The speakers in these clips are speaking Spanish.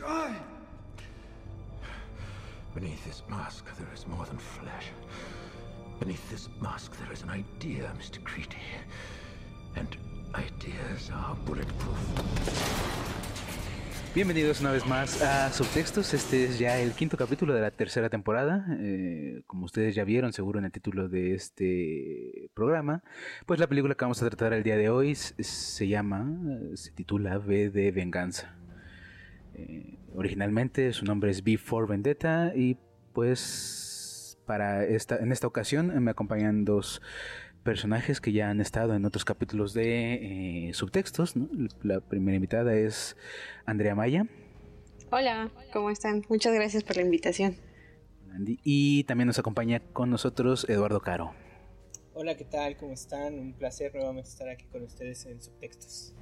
die! Beneath this mask, there is more than flesh. Beneath this mask, there is an idea, Mr. Creedy. And ideas are bulletproof. Bienvenidos una vez más a Subtextos. Este es ya el quinto capítulo de la tercera temporada. Eh, como ustedes ya vieron, seguro en el título de este programa, pues la película que vamos a tratar el día de hoy se llama, se titula V de Venganza. Eh, originalmente su nombre es Before Vendetta y pues para esta, en esta ocasión me acompañan dos personajes que ya han estado en otros capítulos de eh, subtextos. La primera invitada es Andrea Maya. Hola, ¿cómo están? Muchas gracias por la invitación. Y también nos acompaña con nosotros Eduardo Caro. Hola, ¿qué tal? ¿Cómo están? Un placer nuevamente estar aquí con ustedes en Subtextos.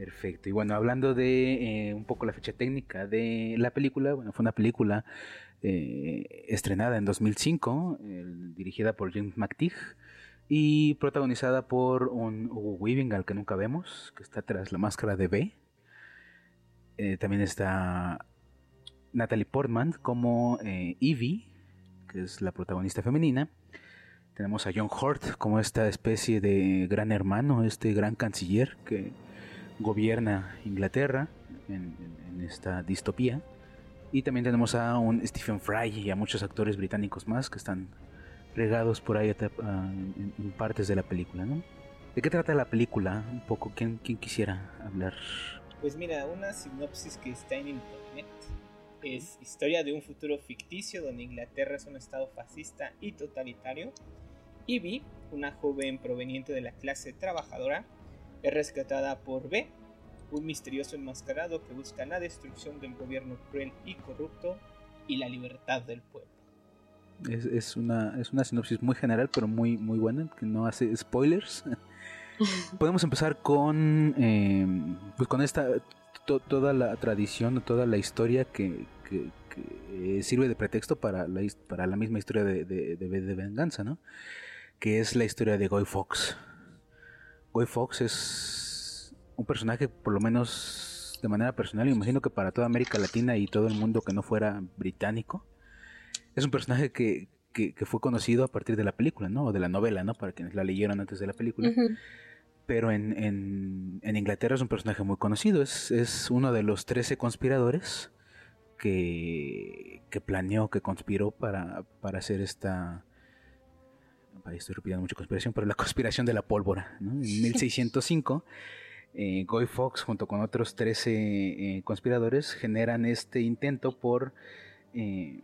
Perfecto. Y bueno, hablando de eh, un poco la fecha técnica de la película, bueno, fue una película eh, estrenada en 2005, dirigida por James McTeague y protagonizada por un Hugo Weaving al que nunca vemos, que está tras la máscara de B. Eh, también está Natalie Portman como eh, Evie, que es la protagonista femenina. Tenemos a John Hurt como esta especie de gran hermano, este gran canciller que gobierna Inglaterra en, en esta distopía. Y también tenemos a un Stephen Fry y a muchos actores británicos más que están regados por ahí ah, en, partes de la película, ¿no? ¿De qué trata la película? Un poco, ¿quién, quién quisiera hablar? Pues mira, una sinopsis que está en internet es historia de un futuro ficticio donde Inglaterra es un estado fascista y totalitario. Ivy, una joven proveniente de la clase trabajadora, es rescatada por B, un misterioso enmascarado que busca la destrucción del gobierno cruel y corrupto y la libertad del pueblo. Es, una, es una sinopsis muy general, pero muy, muy buena, que no hace spoilers. Podemos empezar con, eh, pues con esta, toda la tradición, toda la historia que, sirve de pretexto para la, para la misma historia de, de, de, venganza, ¿no? Que es la historia de Guy Fox. Guy Fox es un personaje, por lo menos de manera personal, imagino que para toda América Latina y todo el mundo que no fuera británico, es un personaje que, fue conocido a partir de la película, ¿no? O de la novela, ¿no? Para quienes la leyeron antes de la película. Pero en, Inglaterra es un personaje muy conocido. Es, uno de los 13 conspiradores que, planeó, que conspiró para, hacer esta... estoy repitiendo mucha conspiración, pero la conspiración de la pólvora. ¿no? En 1605, eh, Guy Fawkes, junto con otros 13 eh, conspiradores, generan este intento por eh,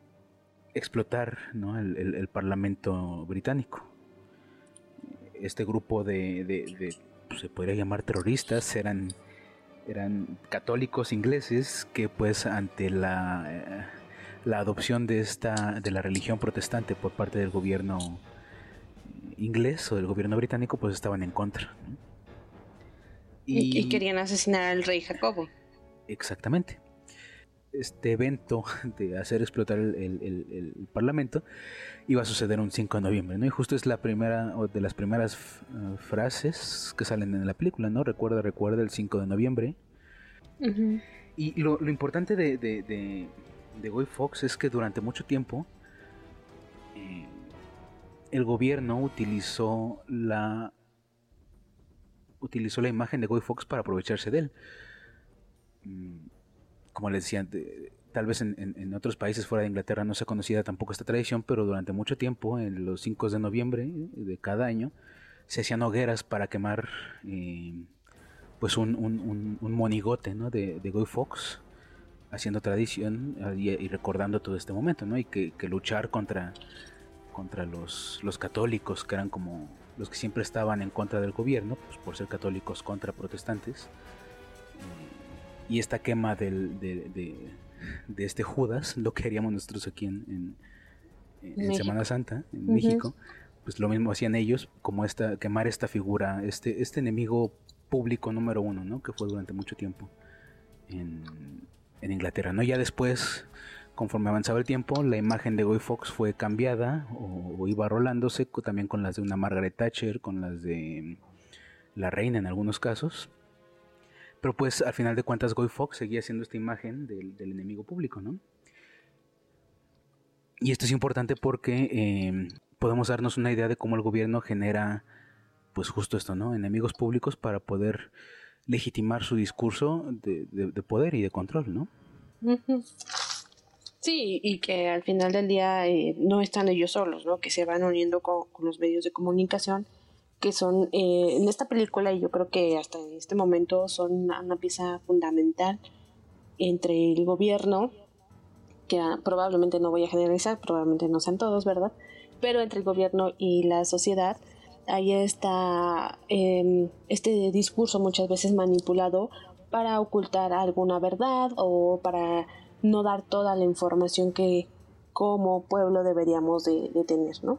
explotar el, Parlamento británico. Este grupo de, pues, se podría llamar terroristas, eran, eran católicos ingleses que pues ante la, eh, la adopción de, esta, de la religión protestante por parte del gobierno inglés o del gobierno británico pues estaban en contra. y querían asesinar al rey Jacobo. Exactamente este evento de hacer explotar el, Parlamento iba a suceder un 5 de noviembre, ¿no? Y justo es la primera o de las primeras uh, frases que salen en la película, ¿no? Recuerda, recuerda el 5 de noviembre. Y lo, importante de, de, de, Guy Fox es que durante mucho tiempo eh, el gobierno utilizó la utilizó la imagen de Guy Fox para aprovecharse de él. Mm, como les decía, tal vez en, otros países fuera de Inglaterra no se conocía tampoco esta tradición, pero durante mucho tiempo, en los 5 de noviembre de cada año, se hacían hogueras para quemar eh, pues un, monigote de, de Guy Fox, haciendo tradición y, recordando todo este momento, ¿no? y que, luchar contra, contra los, los católicos, que eran como los que siempre estaban en contra del gobierno, pues por ser católicos contra protestantes, y esta quema del, de, este Judas, lo que haríamos nosotros aquí en, en, Semana Santa, en México, pues lo mismo hacían ellos, como esta, quemar esta figura, este, este enemigo público número uno, ¿no? que fue durante mucho tiempo en, en Inglaterra. ¿no? Ya después, conforme avanzaba el tiempo, la imagen de Guy Fox fue cambiada o, o iba rolándose también con las de una Margaret Thatcher, con las de la reina en algunos casos Pero pues al final de cuentas Guy Fox seguía siendo esta imagen del, enemigo público, ¿no? Y esto es importante porque eh, podemos darnos una idea de cómo el gobierno genera, pues justo esto, ¿no? Enemigos públicos para poder legitimar su discurso de, poder y de control, ¿no? Sí, y que al final del día eh, no están ellos solos, ¿no? Que se van uniendo con, los medios de comunicación, que son eh, en esta película, y yo creo que hasta en este momento son una, pieza fundamental entre el gobierno, que ah, probablemente no voy a generalizar, probablemente no sean todos, ¿verdad? Pero entre el gobierno y la sociedad, ahí está em, este discurso muchas veces manipulado para ocultar alguna verdad o para no dar toda la información que como pueblo deberíamos de, tener, ¿no?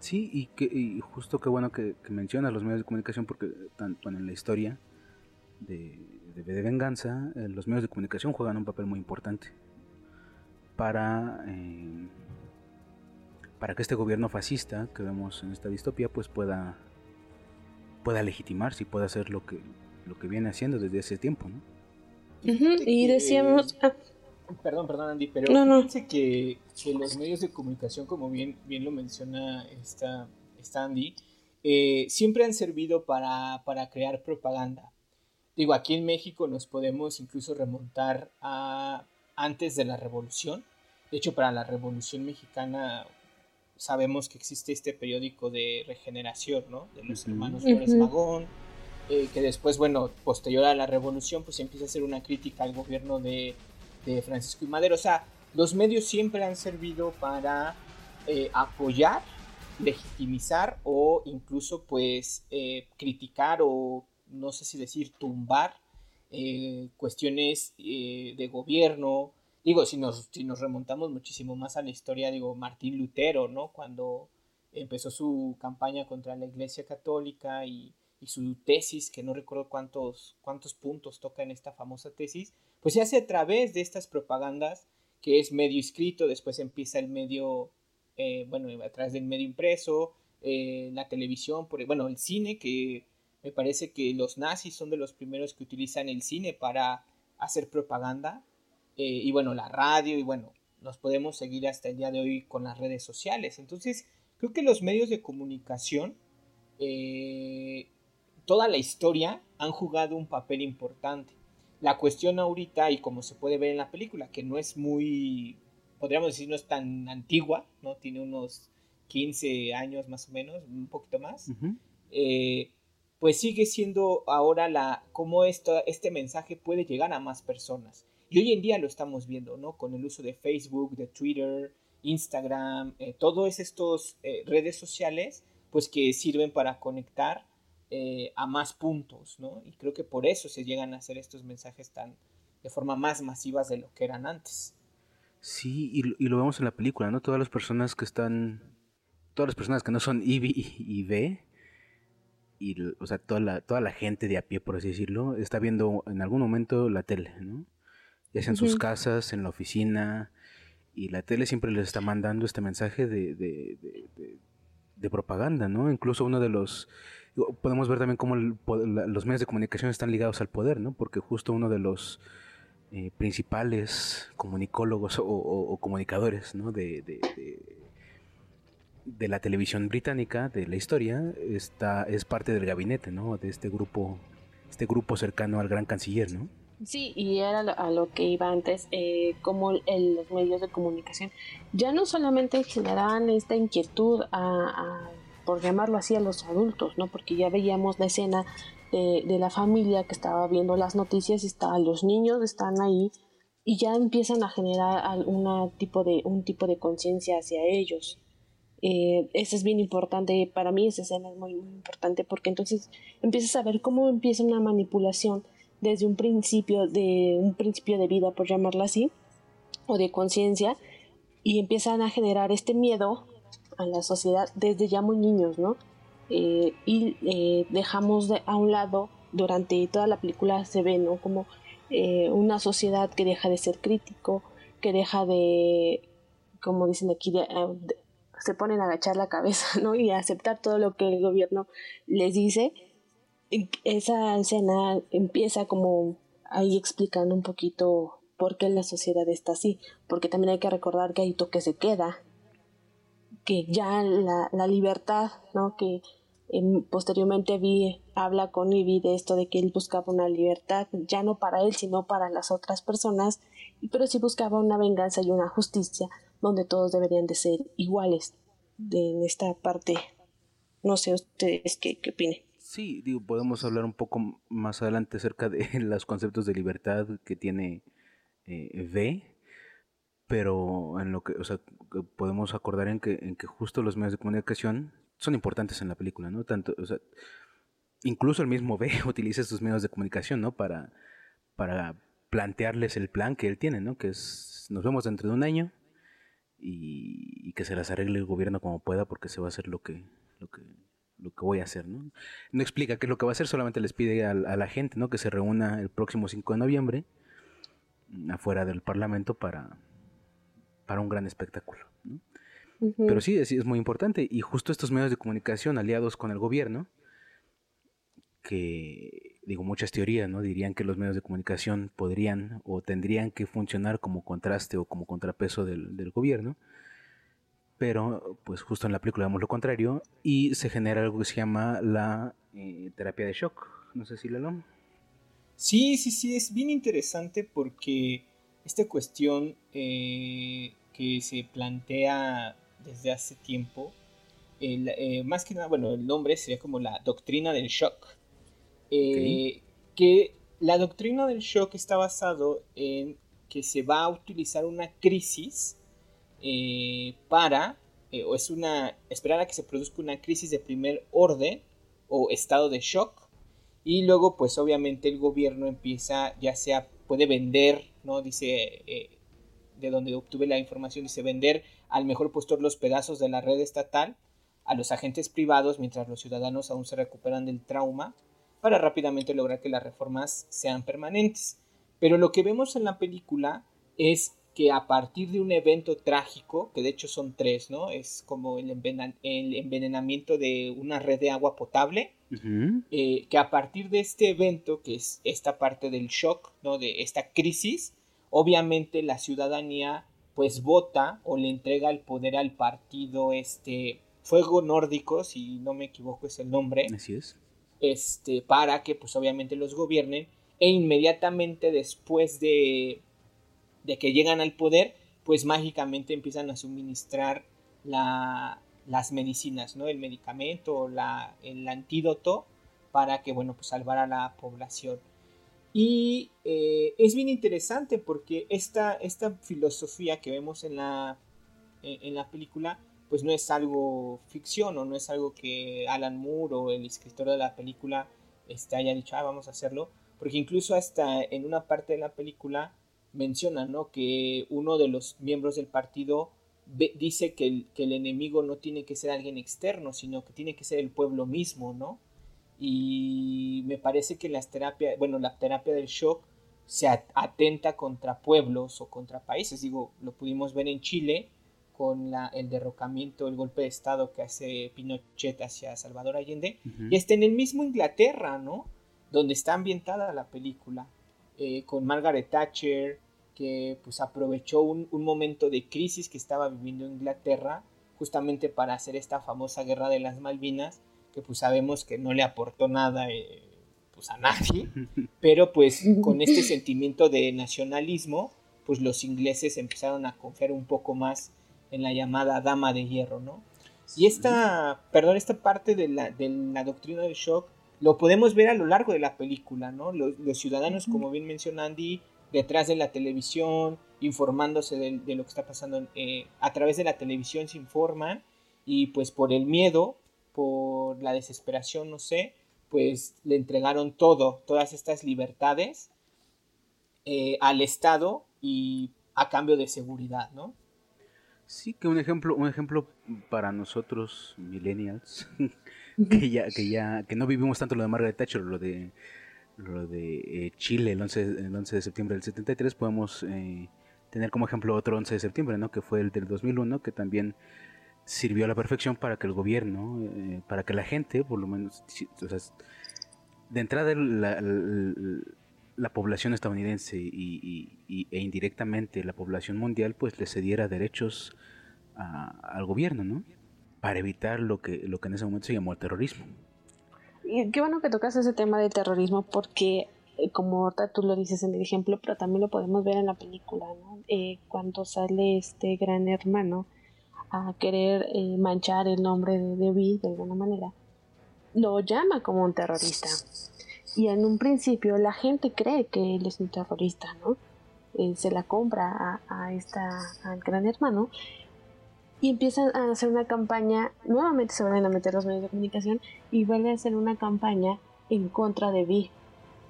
Sí, y, que, justo qué bueno que, mencionas los medios de comunicación porque tanto en la historia de, de, venganza, eh, los medios de comunicación juegan un papel muy importante para, eh, para que este gobierno fascista que vemos en esta distopía pues pueda, pueda legitimarse y pueda hacer lo que, lo que viene haciendo desde ese tiempo, ¿no? Y decíamos... Ah. Perdón, perdón Andy, pero no, fíjense que, los medios de comunicación, como bien, bien lo menciona esta, Andy, eh, siempre han servido para, crear propaganda. Digo, aquí en México nos podemos incluso remontar a antes de la revolución. De hecho, para la revolución mexicana sabemos que existe este periódico de regeneración, ¿no? De los hermanos Flores Magón eh, que después, bueno, posterior a la revolución, pues empieza a hacer una crítica al gobierno de, Francisco y Madero. O sea, los medios siempre han servido para eh, apoyar, legitimizar o incluso pues eh, criticar o no sé si decir tumbar cuestiones de gobierno. Digo, si nos, si nos remontamos muchísimo más a la historia, digo, Martín Lutero, ¿no? Cuando empezó su campaña contra la Iglesia Católica y y su tesis, que no recuerdo cuántos, cuántos puntos toca en esta famosa tesis, pues se hace a través de estas propagandas, que es medio escrito, después empieza el medio, eh, bueno, a través del medio impreso, eh, la televisión, por, bueno, el cine, que me parece que los nazis son de los primeros que utilizan el cine para hacer propaganda, eh, y bueno, la radio, y bueno, nos podemos seguir hasta el día de hoy con las redes sociales. Entonces, creo que los medios de comunicación toda la historia han jugado un papel importante. La cuestión ahorita, y como se puede ver en la película, que no es muy, podríamos decir, no es tan antigua, ¿no? Tiene unos 15 años más o menos, un poquito más. Eh, pues sigue siendo ahora la, cómo esto, este mensaje puede llegar a más personas. Y hoy en día lo estamos viendo, ¿no? Con el uso de Facebook, de Twitter, Instagram, eh, todas estas eh, redes sociales, pues que sirven para conectar eh, a más puntos, ¿no? Y creo que por eso se llegan a hacer estos mensajes tan de forma más masivas de lo que eran antes. Sí, y, lo vemos en la película, ¿no? Todas las personas que están, todas las personas que no son Ivy y, B, y, o sea, toda la, toda la gente de a pie, por así decirlo, está viendo en algún momento la tele, ¿no? Ya sea en sus casas, en la oficina, y la tele siempre les está mandando este mensaje de, de, de propaganda, ¿no? Incluso uno de los podemos ver también cómo los medios de comunicación están ligados al poder, ¿no? Porque justo uno de los eh, principales comunicólogos o, comunicadores, ¿no? De, la televisión británica, de la historia, está, es parte del gabinete, ¿no? De este grupo, este grupo cercano al gran canciller, ¿no? Sí, y era a lo que iba antes, eh, como los medios de comunicación ya no solamente generaban esta inquietud a por llamarlo así, a los adultos, ¿no? Porque ya veíamos la escena de, la familia que estaba viendo las noticias y está, los niños están ahí y ya empiezan a generar tipo de, un tipo de conciencia hacia ellos. Eh, eso es bien importante, para mí esa escena es muy, muy importante porque entonces empiezas a ver cómo empieza una manipulación desde un principio de un principio de vida, por llamarlo así, o de conciencia, y empiezan a generar este miedo a la sociedad desde ya muy niños, ¿no? Eh, y eh, dejamos de, a un lado, durante toda la película se ve, ¿no? Como eh, una sociedad que deja de ser crítico, que deja de, como dicen aquí, se ponen a agachar la cabeza, ¿no? Y a aceptar todo lo que el gobierno les dice. esa escena empieza como ahí explicando un poquito por qué la sociedad está así, porque también hay que recordar que hay toque se queda, que ya la, la libertad, ¿no? Que em, posteriormente vi, habla con Ivy de esto de que él buscaba una libertad, ya no para él, sino para las otras personas, pero sí buscaba una venganza y una justicia donde todos deberían de ser iguales de, en esta parte. No sé ustedes qué, qué opinen. Sí, digo, podemos hablar un poco más adelante acerca de los conceptos de libertad que tiene eh, V, pero en lo que, o sea, podemos acordar en que, en que justo los medios de comunicación son importantes en la película, ¿no? Tanto, o sea, incluso el mismo V utiliza estos medios de comunicación, ¿no? Para, para plantearles el plan que él tiene, ¿no? Que es, nos vemos dentro de un año y, y que se las arregle el gobierno como pueda porque se va a hacer lo que, lo que lo que voy a hacer, ¿no? No explica qué es lo que va a hacer, solamente les pide a, la gente, ¿no? Que se reúna el próximo 5 de noviembre afuera del Parlamento para, para un gran espectáculo, Pero sí, es, es muy importante. Y justo estos medios de comunicación aliados con el gobierno, que digo muchas teorías, ¿no? Dirían que los medios de comunicación podrían o tendrían que funcionar como contraste o como contrapeso del, del gobierno. Pero pues justo en la película vemos lo contrario y se genera algo que se llama la eh, terapia de shock. No sé si lo Sí, sí, sí, es bien interesante porque esta cuestión eh, que se plantea desde hace tiempo, eh, más que nada, bueno, el nombre sería como la doctrina del shock. Que la doctrina del shock está basado en que se va a utilizar una crisis eh, para, eh, o es una, esperar a que se produzca una crisis de primer orden o estado de shock. Y luego, pues obviamente el gobierno empieza, ya sea, puede vender, ¿no? Dice, eh, de donde obtuve la información, dice vender al mejor postor los pedazos de la red estatal a los agentes privados mientras los ciudadanos aún se recuperan del trauma para rápidamente lograr que las reformas sean permanentes. Pero lo que vemos en la película es que a partir de un evento trágico, que de hecho son tres, ¿no? Es como el, envenenamiento de una red de agua potable, eh, que a partir de este evento, que es esta parte del shock, ¿no? De esta crisis, obviamente la ciudadanía pues vota o le entrega el poder al partido este Fuego Nórdico, si no me equivoco es el nombre. Así es. Este, para que pues obviamente los gobiernen e inmediatamente después de de que llegan al poder, pues mágicamente empiezan a suministrar las medicinas, ¿no? El medicamento, la, el antídoto para que, bueno, pues salvar a la población. Y eh, es bien interesante porque esta, esta filosofía que vemos en la, en la película, pues no es algo ficción o no es algo que Alan Moore o el escritor de la película este, haya dicho, ah, vamos a hacerlo, porque incluso hasta en una parte de la película menciona, ¿no? Que uno de los miembros del partido dice que el, que el enemigo no tiene que ser alguien externo, sino que tiene que ser el pueblo mismo, ¿no? Y me parece que las terapias, bueno, la terapia del shock se atenta contra pueblos o contra países. Digo, lo pudimos ver en Chile con la, el derrocamiento, el golpe de Estado que hace Pinochet hacia Salvador Allende. Y está en el mismo Inglaterra, ¿no? Donde está ambientada la película. Eh, con Margaret Thatcher, que pues aprovechó un, momento de crisis que estaba viviendo Inglaterra justamente para hacer esta famosa guerra de las Malvinas, que pues sabemos que no le aportó nada eh, pues a nadie, pero pues con este sentimiento de nacionalismo, pues los ingleses empezaron a confiar un poco más en la llamada dama de hierro, ¿no? Y esta, perdón, esta parte de la, de la doctrina del shock lo podemos ver a lo largo de la película, ¿no? Los, ciudadanos, como bien menciona Andy, detrás de la televisión, informándose de, lo que está pasando eh, a través de la televisión se informan y pues por el miedo, por la desesperación, no sé, pues le entregaron todo, todas estas libertades eh, al Estado y a cambio de seguridad, ¿no? Sí, que un ejemplo, un ejemplo para nosotros millennials, que ya, que ya, que no vivimos tanto lo de Margaret Thatcher, lo de lo de eh, Chile el 11, el 11 de septiembre del 73, podemos eh, tener como ejemplo otro 11 de septiembre, ¿no? que fue el del 2001, que también sirvió a la perfección para que el gobierno, eh, para que la gente, por lo menos, de entrada la, la, población estadounidense y, e indirectamente la población mundial pues le cediera derechos al gobierno, ¿no? Para evitar lo que, lo que en ese momento se llamó el terrorismo. Qué bueno que tocas ese tema del terrorismo porque eh, como tú lo dices en el ejemplo, pero también lo podemos ver en la película, ¿no? Eh, cuando sale este gran hermano a querer eh, manchar el nombre de David de alguna manera, lo llama como un terrorista. Y en un principio la gente cree que él es un terrorista, ¿no? se la compra a, a, esta, al gran hermano y empiezan a hacer una campaña, nuevamente se vuelven a meter los medios de comunicación y vuelven a hacer una campaña en contra de Vi,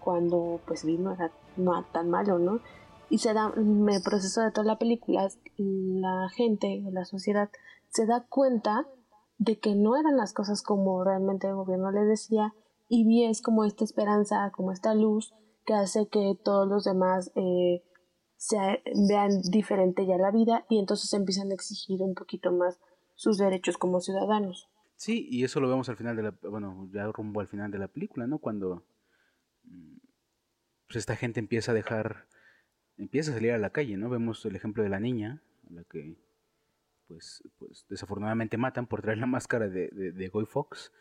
cuando pues Vi no era no tan malo, ¿no? Y se da, el proceso de toda la película, la gente, la sociedad, se da cuenta de que no eran las cosas como realmente el gobierno les decía y Vi es como esta esperanza, como esta luz que hace que todos los demás eh, se vean diferente ya la vida y entonces empiezan a exigir un poquito más sus derechos como ciudadanos. Sí, y eso lo vemos al final de la, bueno, ya rumbo al final de la película, ¿no? Cuando mm, pues esta gente empieza a dejar, empieza a salir a la calle, ¿no? Vemos el ejemplo de la niña, a la que pues, pues desafortunadamente matan por traer la máscara de, de, de Guy Fox,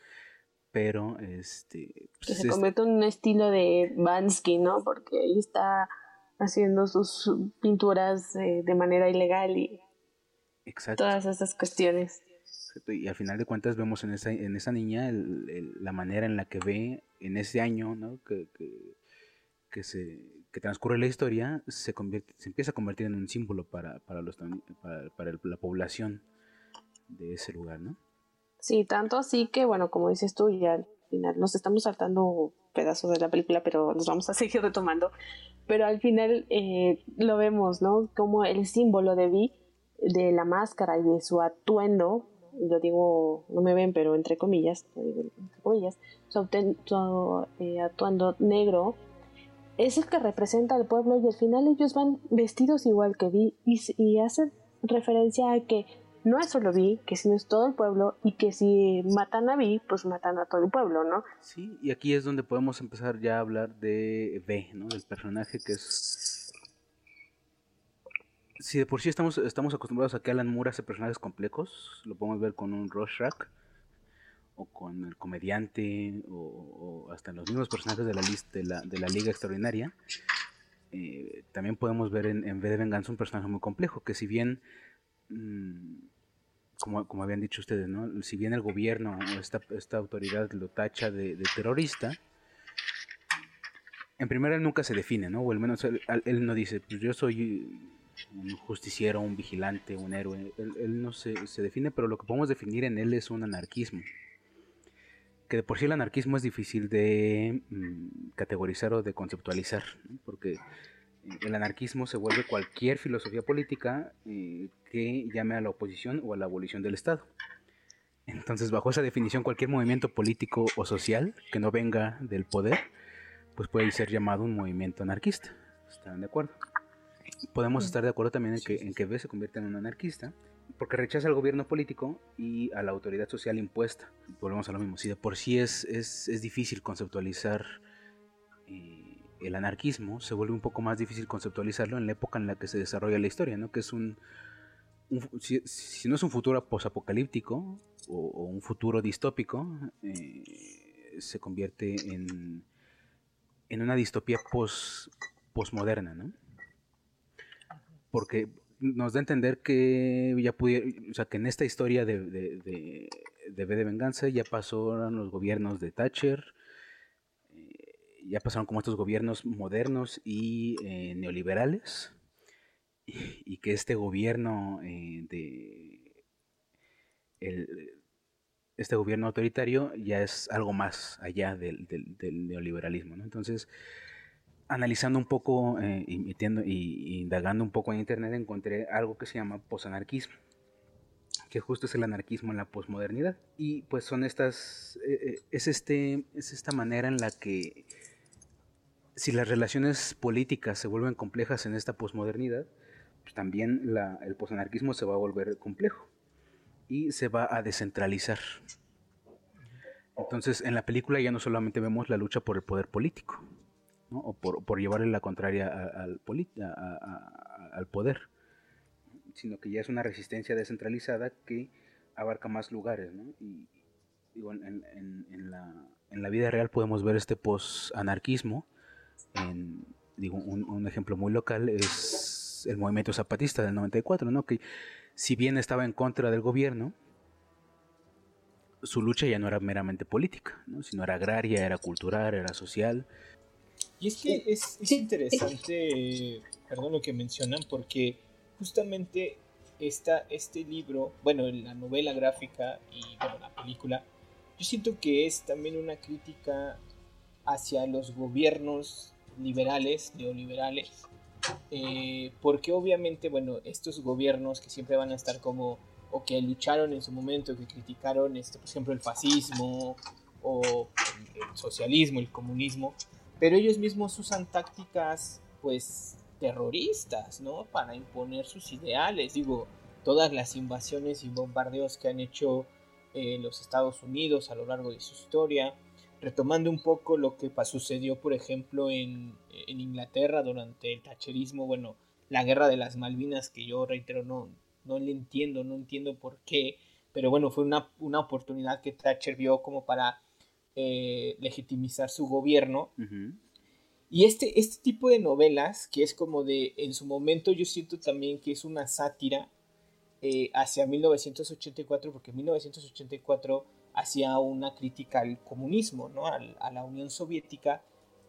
pero este... Pues, que se convierte en un estilo de Bansky, ¿no? Porque ahí está haciendo sus pinturas eh, de manera ilegal y todas esas cuestiones. Y al final de cuentas vemos en esa, en esa niña la manera en la que ve en ese año ¿no? que, que, se, que transcurre la historia, se, convierte, se empieza a convertir en un símbolo para, para, los, para, para la población de ese lugar. ¿no? Sí, tanto así que, bueno, como dices tú, ya al final nos estamos saltando pedazos de la película, pero nos vamos a seguir retomando pero al final eh, lo vemos, ¿no? Como el símbolo de Vi, de la máscara y de su atuendo, lo digo, no me ven, pero entre comillas, entre comillas, su, eh, atuendo negro, es el que representa al pueblo y al final ellos van vestidos igual que Vi y, y hacen referencia a que no es solo Vi, que si no es todo el pueblo y que si matan a Vi, pues matan a todo el pueblo, ¿no? Sí, y aquí es donde podemos empezar ya a hablar de V, ¿no? Del personaje que es... Si de por sí estamos, estamos acostumbrados a que Alan Moore hace personajes complejos, lo podemos ver con un Rorschach, o con el comediante, o, hasta los mismos personajes de la, lista, de la, de la Liga Extraordinaria, eh, también podemos ver en, en de Venganza un personaje muy complejo, que si bien... Mm, como, como habían dicho ustedes, ¿no? Si bien el gobierno o esta, esta autoridad lo tacha de, terrorista, en primera él nunca se define, ¿no? O al menos él, no dice, pues yo soy un justiciero, un vigilante, un héroe. Él, no se, se, define, pero lo que podemos definir en él es un anarquismo. Que de por sí el anarquismo es difícil de mm, categorizar o de conceptualizar, porque el anarquismo se vuelve cualquier filosofía política eh, que llame a la oposición o a la abolición del Estado. Entonces, bajo esa definición, cualquier movimiento político o social que no venga del poder, pues puede ser llamado un movimiento anarquista. ¿Están de acuerdo? Podemos estar de acuerdo también en que, en que B se convierte en un anarquista porque rechaza al gobierno político y a la autoridad social impuesta. Volvemos a lo mismo. Si de por sí es, es, es difícil conceptualizar eh, el anarquismo se vuelve un poco más difícil conceptualizarlo en la época en la que se desarrolla la historia, ¿no? Que es un, si, no es un futuro posapocalíptico o, o un futuro distópico, eh, se convierte en, en una distopía pos, posmoderna, ¿no? Porque nos da a entender que ya pudiera, o sea, que en esta historia de, de, de, de V de Venganza ya pasaron los gobiernos de Thatcher, ya pasaron como estos gobiernos modernos y eh, neoliberales, y, que este gobierno eh, de este gobierno autoritario ya es algo más allá del, neoliberalismo. Entonces, analizando un poco eh, y, indagando un poco en internet, encontré algo que se llama posanarquismo que justo es el anarquismo en la posmodernidad. Y pues son estas, es, este, es esta manera en la que si las relaciones políticas se vuelven complejas en esta posmodernidad, pues también el posanarquismo se va a volver complejo y se va a descentralizar. Entonces, en la película ya no solamente vemos la lucha por el poder político, o por, llevarle la contraria al, al poder, sino que ya es una resistencia descentralizada que abarca más lugares. Y digo, en, la, vida real podemos ver este post-anarquismo. Digo, un, ejemplo muy local es el movimiento zapatista del 94, ¿no? que si bien estaba en contra del gobierno, su lucha ya no era meramente política, ¿no? sino era agraria, era cultural, era social. Y es que es, interesante, perdón lo que mencionan, porque justamente esta, este libro, bueno, la novela gráfica y bueno, la película, yo siento que es también una crítica hacia los gobiernos liberales, neoliberales, eh, porque obviamente, bueno, estos gobiernos que siempre van a estar como o que lucharon en su momento, que criticaron, este, por ejemplo, el fascismo o el socialismo, el comunismo, pero ellos mismos usan tácticas, pues, terroristas, ¿no? Para imponer sus ideales. Digo, todas las invasiones y bombardeos que han hecho eh, los Estados Unidos a lo largo de su historia, retomando un poco lo que sucedió, por ejemplo, en, en Inglaterra durante el tacherismo, bueno, la guerra de las Malvinas, que yo reitero, no, no le entiendo, no entiendo por qué, pero bueno, fue una, oportunidad que Thatcher vio como para eh, legitimizar su gobierno. Y este, este tipo de novelas, que es como de, en su momento yo siento también que es una sátira eh, hacia 1984, porque 1984 hacía una crítica al comunismo, ¿no? a la Unión Soviética,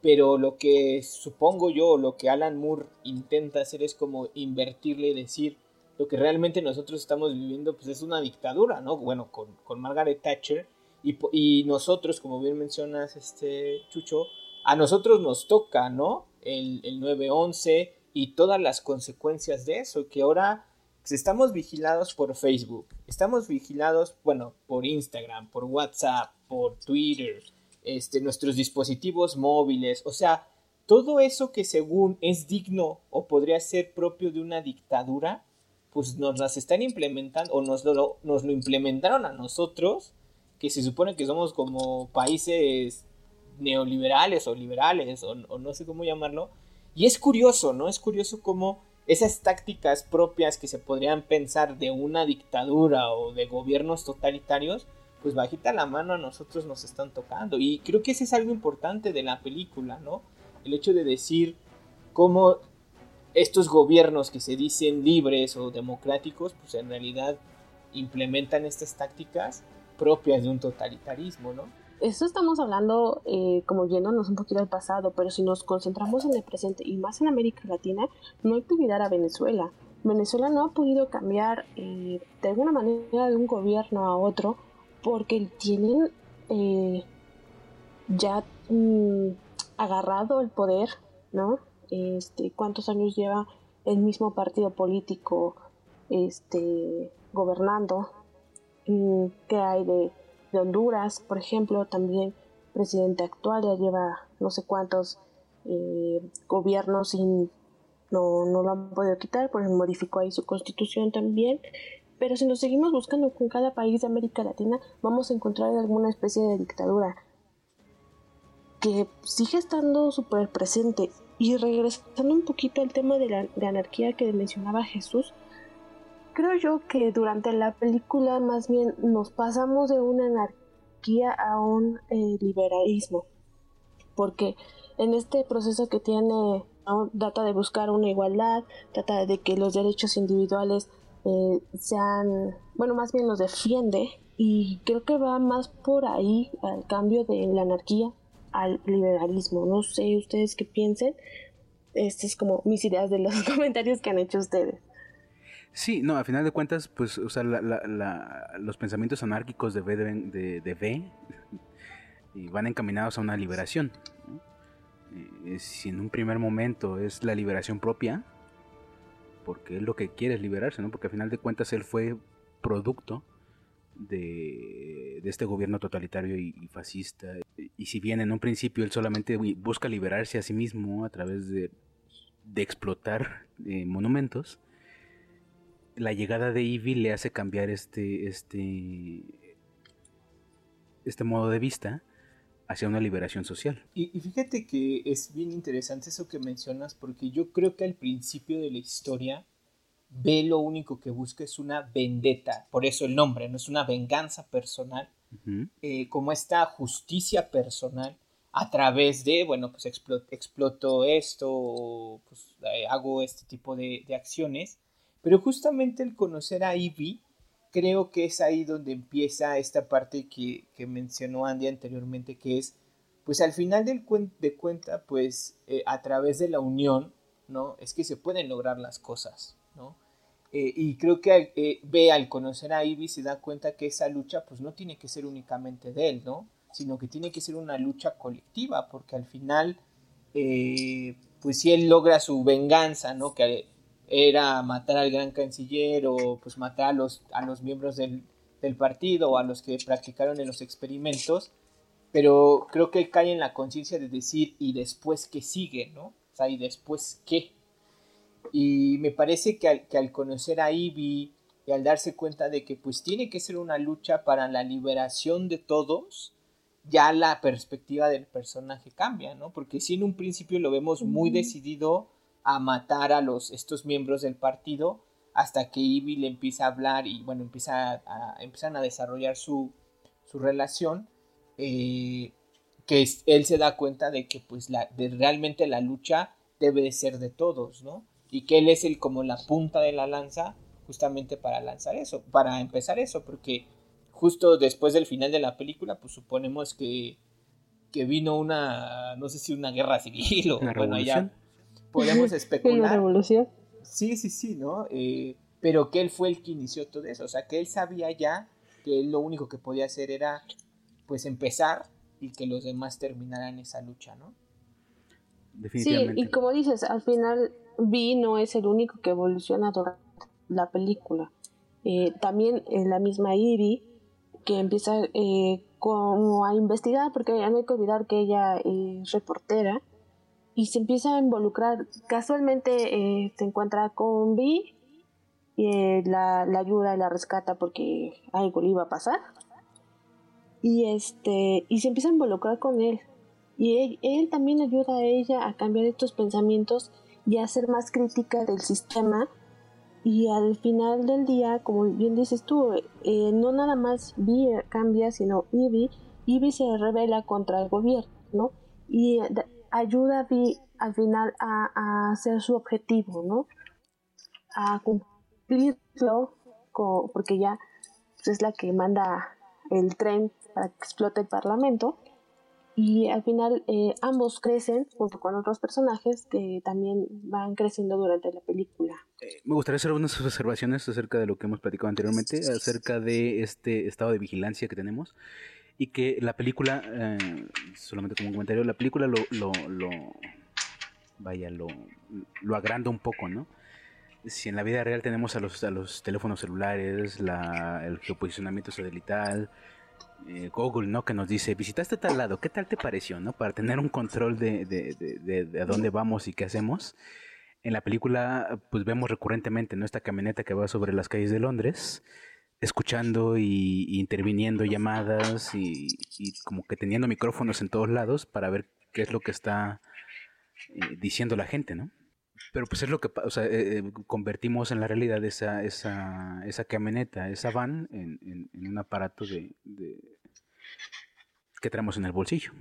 pero lo que supongo yo, lo que Alan Moore intenta hacer es como invertirle y decir, lo que realmente nosotros estamos viviendo pues es una dictadura, ¿no? Bueno, con, Margaret Thatcher y, y, nosotros, como bien mencionas, este Chucho, a nosotros nos toca, ¿no? El, el 9-11 y todas las consecuencias de eso, que ahora estamos vigilados por Facebook, estamos vigilados, bueno, por Instagram, por WhatsApp, por Twitter, este, nuestros dispositivos móviles, o sea, todo eso que según es digno o podría ser propio de una dictadura, pues nos las están implementando o nos lo, nos lo implementaron a nosotros, que se supone que somos como países neoliberales o liberales o, no sé cómo llamarlo. Y es curioso, ¿no? Es curioso cómo esas tácticas propias que se podrían pensar de una dictadura o de gobiernos totalitarios, pues bajita la mano a nosotros nos están tocando. Y creo que ese es algo importante de la película, ¿no? El hecho de decir cómo estos gobiernos que se dicen libres o democráticos, pues en realidad implementan estas tácticas propias de un totalitarismo, ¿no? Esto estamos hablando eh, como yéndonos un poquito al pasado, pero si nos concentramos en el presente y más en América Latina, no hay que olvidar a Venezuela. Venezuela no ha podido cambiar eh, de alguna manera de un gobierno a otro porque tienen eh, ya mm, agarrado el poder, ¿no? este, cuántos años lleva el mismo partido político este, gobernando, mm, qué hay de, Honduras, por ejemplo, también presidente actual ya lleva no sé cuántos eh, gobiernos y no, no lo han podido quitar, porque modificó ahí su constitución también. Pero si nos seguimos buscando con cada país de América Latina, vamos a encontrar alguna especie de dictadura que sigue estando súper presente y regresando un poquito al tema de la anarquía que mencionaba Jesús, creo yo que durante la película más bien nos pasamos de una anarquía a un eh, liberalismo, porque en este proceso que tiene, trata de buscar una igualdad, trata de que los derechos individuales eh, sean, bueno, más bien los defiende, y creo que va más por ahí al cambio de la anarquía al liberalismo. No sé ustedes qué piensen. Estas es como mis ideas de los comentarios que han hecho ustedes. Sí, no, a final de cuentas, pues, o sea, los pensamientos anárquicos de B, de, de y van encaminados a una liberación. Eh, si en un primer momento es la liberación propia, porque él lo que quiere es liberarse, ¿no? Porque a final de cuentas él fue producto de, este gobierno totalitario y, fascista. Y si bien en un principio él solamente busca liberarse a sí mismo a través de, explotar eh, monumentos, la llegada de Ivy le hace cambiar este, este, este modo de vista hacia una liberación social. Y, y, fíjate que es bien interesante eso que mencionas, porque yo creo que al principio de la historia, B lo único que busca es una vendetta, por eso el nombre, no es una venganza personal, eh, como esta justicia personal a través de, bueno, pues exploto, esto, pues eh, hago este tipo de, de, acciones, pero justamente el conocer a Ivy, creo que es ahí donde empieza esta parte que, que mencionó Andy anteriormente, que es, pues al final de cuenta, pues eh, a través de la unión, ¿no? Es que se pueden lograr las cosas, ¿no? Eh, y creo que eh, ve al conocer a Ivy se da cuenta que esa lucha pues no tiene que ser únicamente de él, ¿no? Sino que tiene que ser una lucha colectiva, porque al final, pues si él logra su venganza, ¿no? Que era matar al gran canciller o pues matar a los, a los miembros del, partido o a los que practicaron en los experimentos, pero creo que cae en la conciencia de decir y después qué sigue, ¿no? O sea, y después qué. Y me parece que al, que al conocer a Ivy y al darse cuenta de que pues tiene que ser una lucha para la liberación de todos, ya la perspectiva del personaje cambia, ¿no? Porque si en un principio lo vemos muy decidido a matar a los, estos miembros del partido hasta que Ivy le empieza a hablar y bueno, empieza a, empiezan a desarrollar su, su relación, eh, que él se da cuenta de que pues la, de realmente la lucha debe de ser de todos, ¿no? Y que él es el como la punta de la lanza justamente para lanzar eso, para empezar eso, porque justo después del final de la película, pues suponemos que, que vino una, no sé si una guerra civil o bueno, ya podemos especular. ¿Una revolución? Sí, sí, sí, ¿no? Eh, pero que él fue el que inició todo eso, o sea, que él sabía ya que él lo único que podía hacer era, pues, empezar y que los demás terminaran esa lucha, ¿no? Definitivamente. Sí, y como dices, al final Vi no es el único que evoluciona durante la película. Eh, también en la misma Ivy, que empieza eh, como a investigar, porque no hay que olvidar que ella es reportera, y se empieza a involucrar. Casualmente eh, se encuentra con Vi y eh, la, ayuda y la rescata porque algo le iba a pasar. Y este y se empieza a involucrar con él. Y él, también ayuda a ella a cambiar estos pensamientos y a ser más crítica del sistema. Y al final del día, como bien dices tú, eh, no nada más Vi cambia, sino Ivy. Ivy se revela contra el gobierno. Y ayuda a al final a, hacer su objetivo, ¿no? A cumplirlo, porque ya pues, es la que manda el tren para que explote el parlamento. Y al final eh, ambos crecen junto con otros personajes que también van creciendo durante la película. Eh, me gustaría hacer algunas observaciones acerca de lo que hemos platicado anteriormente, acerca de este estado de vigilancia que tenemos y que la película, eh, solamente como un comentario, la película lo, lo, lo vaya, lo, lo agranda un poco, ¿no? Si en la vida real tenemos a los, a los teléfonos celulares, la, el geoposicionamiento satelital, eh, Google, ¿no? Que nos dice, visitaste tal lado, ¿qué tal te pareció, no? Para tener un control de, de, de, de, a dónde vamos y qué hacemos. En la película, pues vemos recurrentemente, ¿no? Esta camioneta que va sobre las calles de Londres, escuchando y, interviniendo llamadas y, como que teniendo micrófonos en todos lados para ver qué es lo que está eh, diciendo la gente, ¿no? Pero pues es lo que, o sea, eh, eh, convertimos en la realidad esa, esa, esa camioneta, esa van, en, un aparato de, que traemos en el bolsillo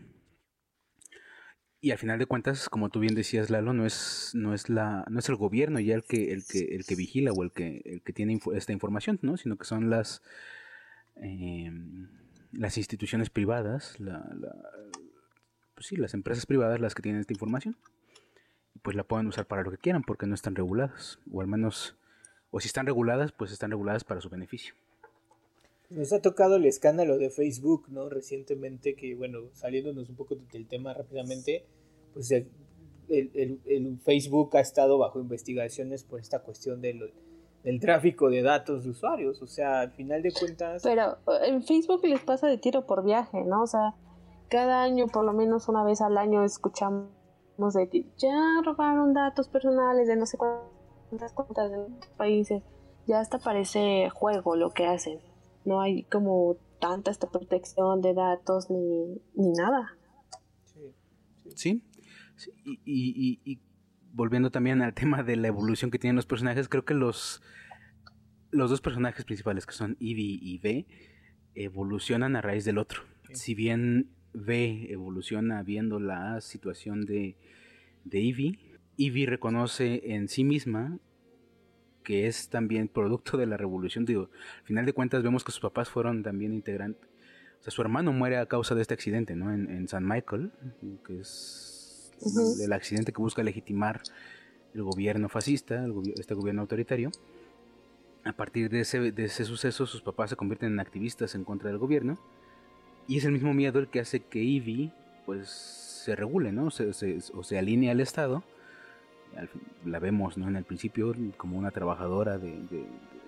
y al final de cuentas, como tú bien decías, Lalo, no es, no es la, no es el gobierno ya el que, el que, el que vigila o el que, el que tiene esta información, ¿no? Sino que son las em, las instituciones privadas, la, pues sí, las empresas privadas las que tienen esta información. Y pues la pueden usar para lo que quieran, porque no están reguladas. O al menos, o si están reguladas, pues están reguladas para su beneficio. Nos ha tocado el escándalo de Facebook, ¿no? Recientemente, que bueno, saliéndonos un poco del tema rápidamente, pues el, Facebook ha estado bajo investigaciones por esta cuestión del tráfico de datos de usuarios. O sea, al final de cuentas... Pero eh, en Facebook les pasa de tiro por viaje, ¿no? O sea, cada año, por lo menos una vez al año, escuchamos de que ya robaron datos personales de no sé cuántas cuentas de países. Ya hasta parece juego lo que hacen no hay como tanta esta protección de datos ni, ni nada. Sí, Y, volviendo también al tema de la evolución que tienen los personajes, creo que los, los dos personajes principales, que son Ivy y V, evolucionan a raíz del otro. Si bien V evoluciona viendo la situación de, de Ivy, Ivy reconoce en sí misma que es también producto de la revolución. Digo, al final de cuentas vemos que sus papás fueron también integrantes. O sea, su hermano muere a causa de este accidente, ¿no? En, San Michael, que es el accidente que busca legitimar el gobierno fascista, este gobierno autoritario. A partir de ese, de ese suceso, sus papás se convierten en activistas en contra del gobierno. Y es el mismo miedo el que hace que Ivy, pues, se regule, ¿no? Se, o se alinee al Estado la vemos ¿no? en el principio como una trabajadora de,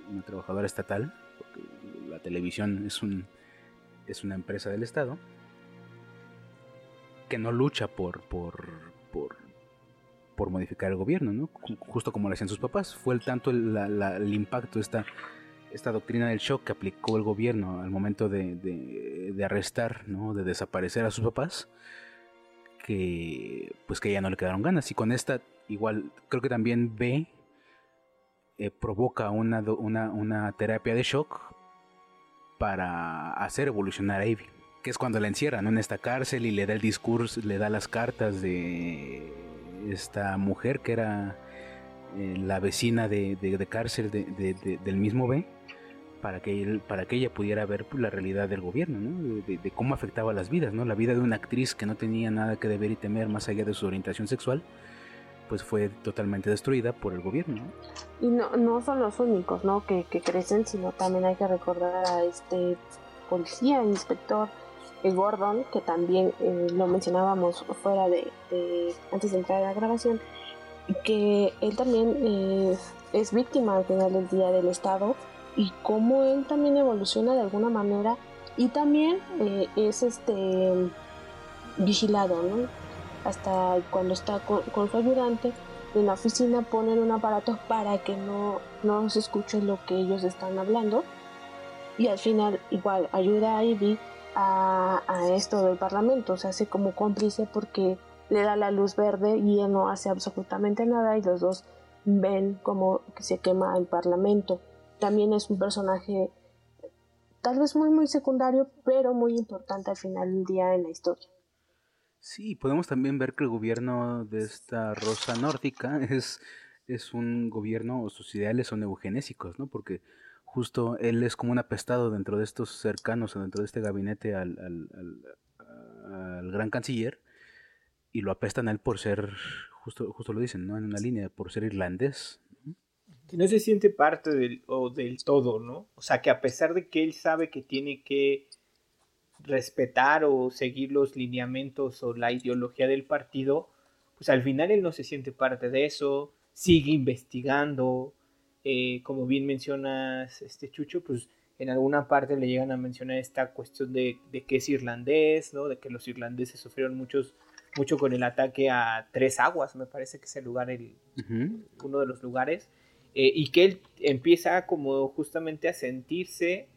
una trabajadora estatal porque la televisión es un es una empresa del estado que no lucha por por por, modificar el gobierno no justo como lo hacían sus papás. Fue el tanto el, el impacto esta esta doctrina del shock que aplicó el gobierno al momento de, de arrestar no de desaparecer a sus papás que pues que ya no le quedaron ganas. Y con esta igual creo que también B eh, provoca una, una, terapia de shock para hacer evolucionar a Ivy, que es cuando la encierran en esta cárcel y le da el discurso, le da las cartas de esta mujer que era eh, la vecina de, cárcel del mismo B para que, para que ella pudiera ver pues, la realidad del gobierno, de, cómo afectaba las vidas, ¿no? la vida de una actriz que no tenía nada que deber y temer más allá de su orientación sexual, pues fue totalmente destruida por el gobierno. Y no, no son los únicos ¿no? que, crecen, sino también hay que recordar a este policía, inspector eh, Gordon, que también eh, lo mencionábamos fuera de, antes de entrar a la grabación, que él también eh, es víctima al final del día del Estado y cómo él también evoluciona de alguna manera y también es este vigilado, ¿no? Hasta cuando está con, su ayudante en la oficina ponen un aparato para que no, no se escuche lo que ellos están hablando y al final igual ayuda a Ivy a, esto del parlamento, se hace como cómplice porque le da la luz verde y él no hace absolutamente nada y los dos ven como que se quema el parlamento. También es un personaje tal vez muy muy secundario, pero muy importante al final del día en la historia. Sí, podemos también ver que el gobierno de esta rosa nórdica es, es un gobierno, o sus ideales son eugenésicos, ¿no? Porque justo él es como un apestado dentro de estos cercanos dentro de este gabinete al, al, gran canciller y lo apestan a él por ser, justo, justo lo dicen, ¿no? En una línea, por ser irlandés. Que no se siente parte del, o del todo, ¿no? O sea, que a pesar de que él sabe que tiene que respetar o seguir los lineamientos o la ideología del partido, pues al final él no se siente parte de eso, sigue investigando, eh, como bien mencionas este Chucho, pues en alguna parte le llegan a mencionar esta cuestión de, que es irlandés, ¿no? de que los irlandeses sufrieron muchos, mucho con el ataque a Tres Aguas, me parece que es el lugar, el, uno de los lugares, eh, y que él empieza como justamente a sentirse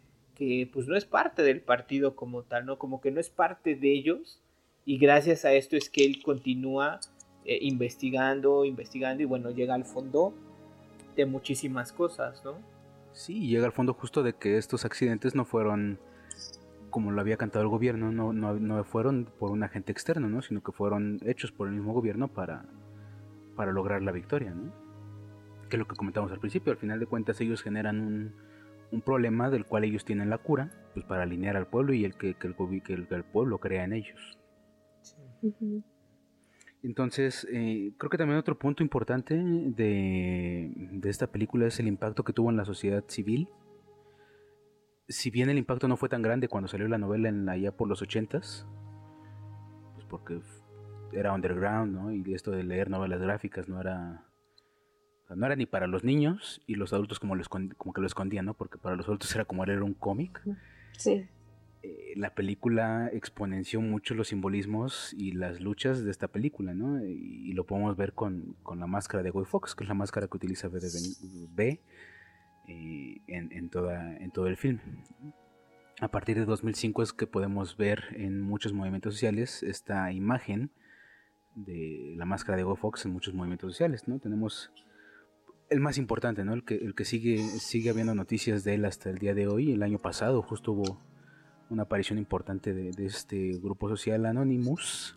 que pues no es parte del partido como tal, ¿no? Como que no es parte de ellos y gracias a esto es que él continúa eh, investigando, investigando y bueno, llega al fondo de muchísimas cosas, ¿no? Sí, llega al fondo justo de que estos accidentes no fueron como lo había cantado el gobierno, no, no, no fueron por un agente externo, ¿no? Sino que fueron hechos por el mismo gobierno para, para lograr la victoria, ¿no? Que es lo que comentamos al principio, al final de cuentas ellos generan un, un problema del cual ellos tienen la cura, pues para alinear al pueblo y el que, el, que el, pueblo crea en ellos. Entonces, eh, creo que también otro punto importante de, de, esta película es el impacto que tuvo en la sociedad civil. Si bien el impacto no fue tan grande cuando salió la novela en allá por los ochentas, pues porque era underground, ¿no? Y esto de leer novelas gráficas no era no era ni para los niños y los adultos como, como que lo escondían, ¿no? Porque para los adultos era como leer un cómic. Sí. Eh, la película exponenció mucho los simbolismos y las luchas de esta película, ¿no? Y, lo podemos ver con, la máscara de Guy Fox, que es la máscara que utiliza B, eh, en, toda, en todo el film. a partir de 2005 es que podemos ver en muchos movimientos sociales esta imagen de la máscara de Go Fox en muchos movimientos sociales, ¿no? Tenemos el más importante, ¿no? El que, el que sigue, sigue habiendo noticias de él hasta el día de hoy. El año pasado justo hubo una aparición importante de, este grupo social Anonymous,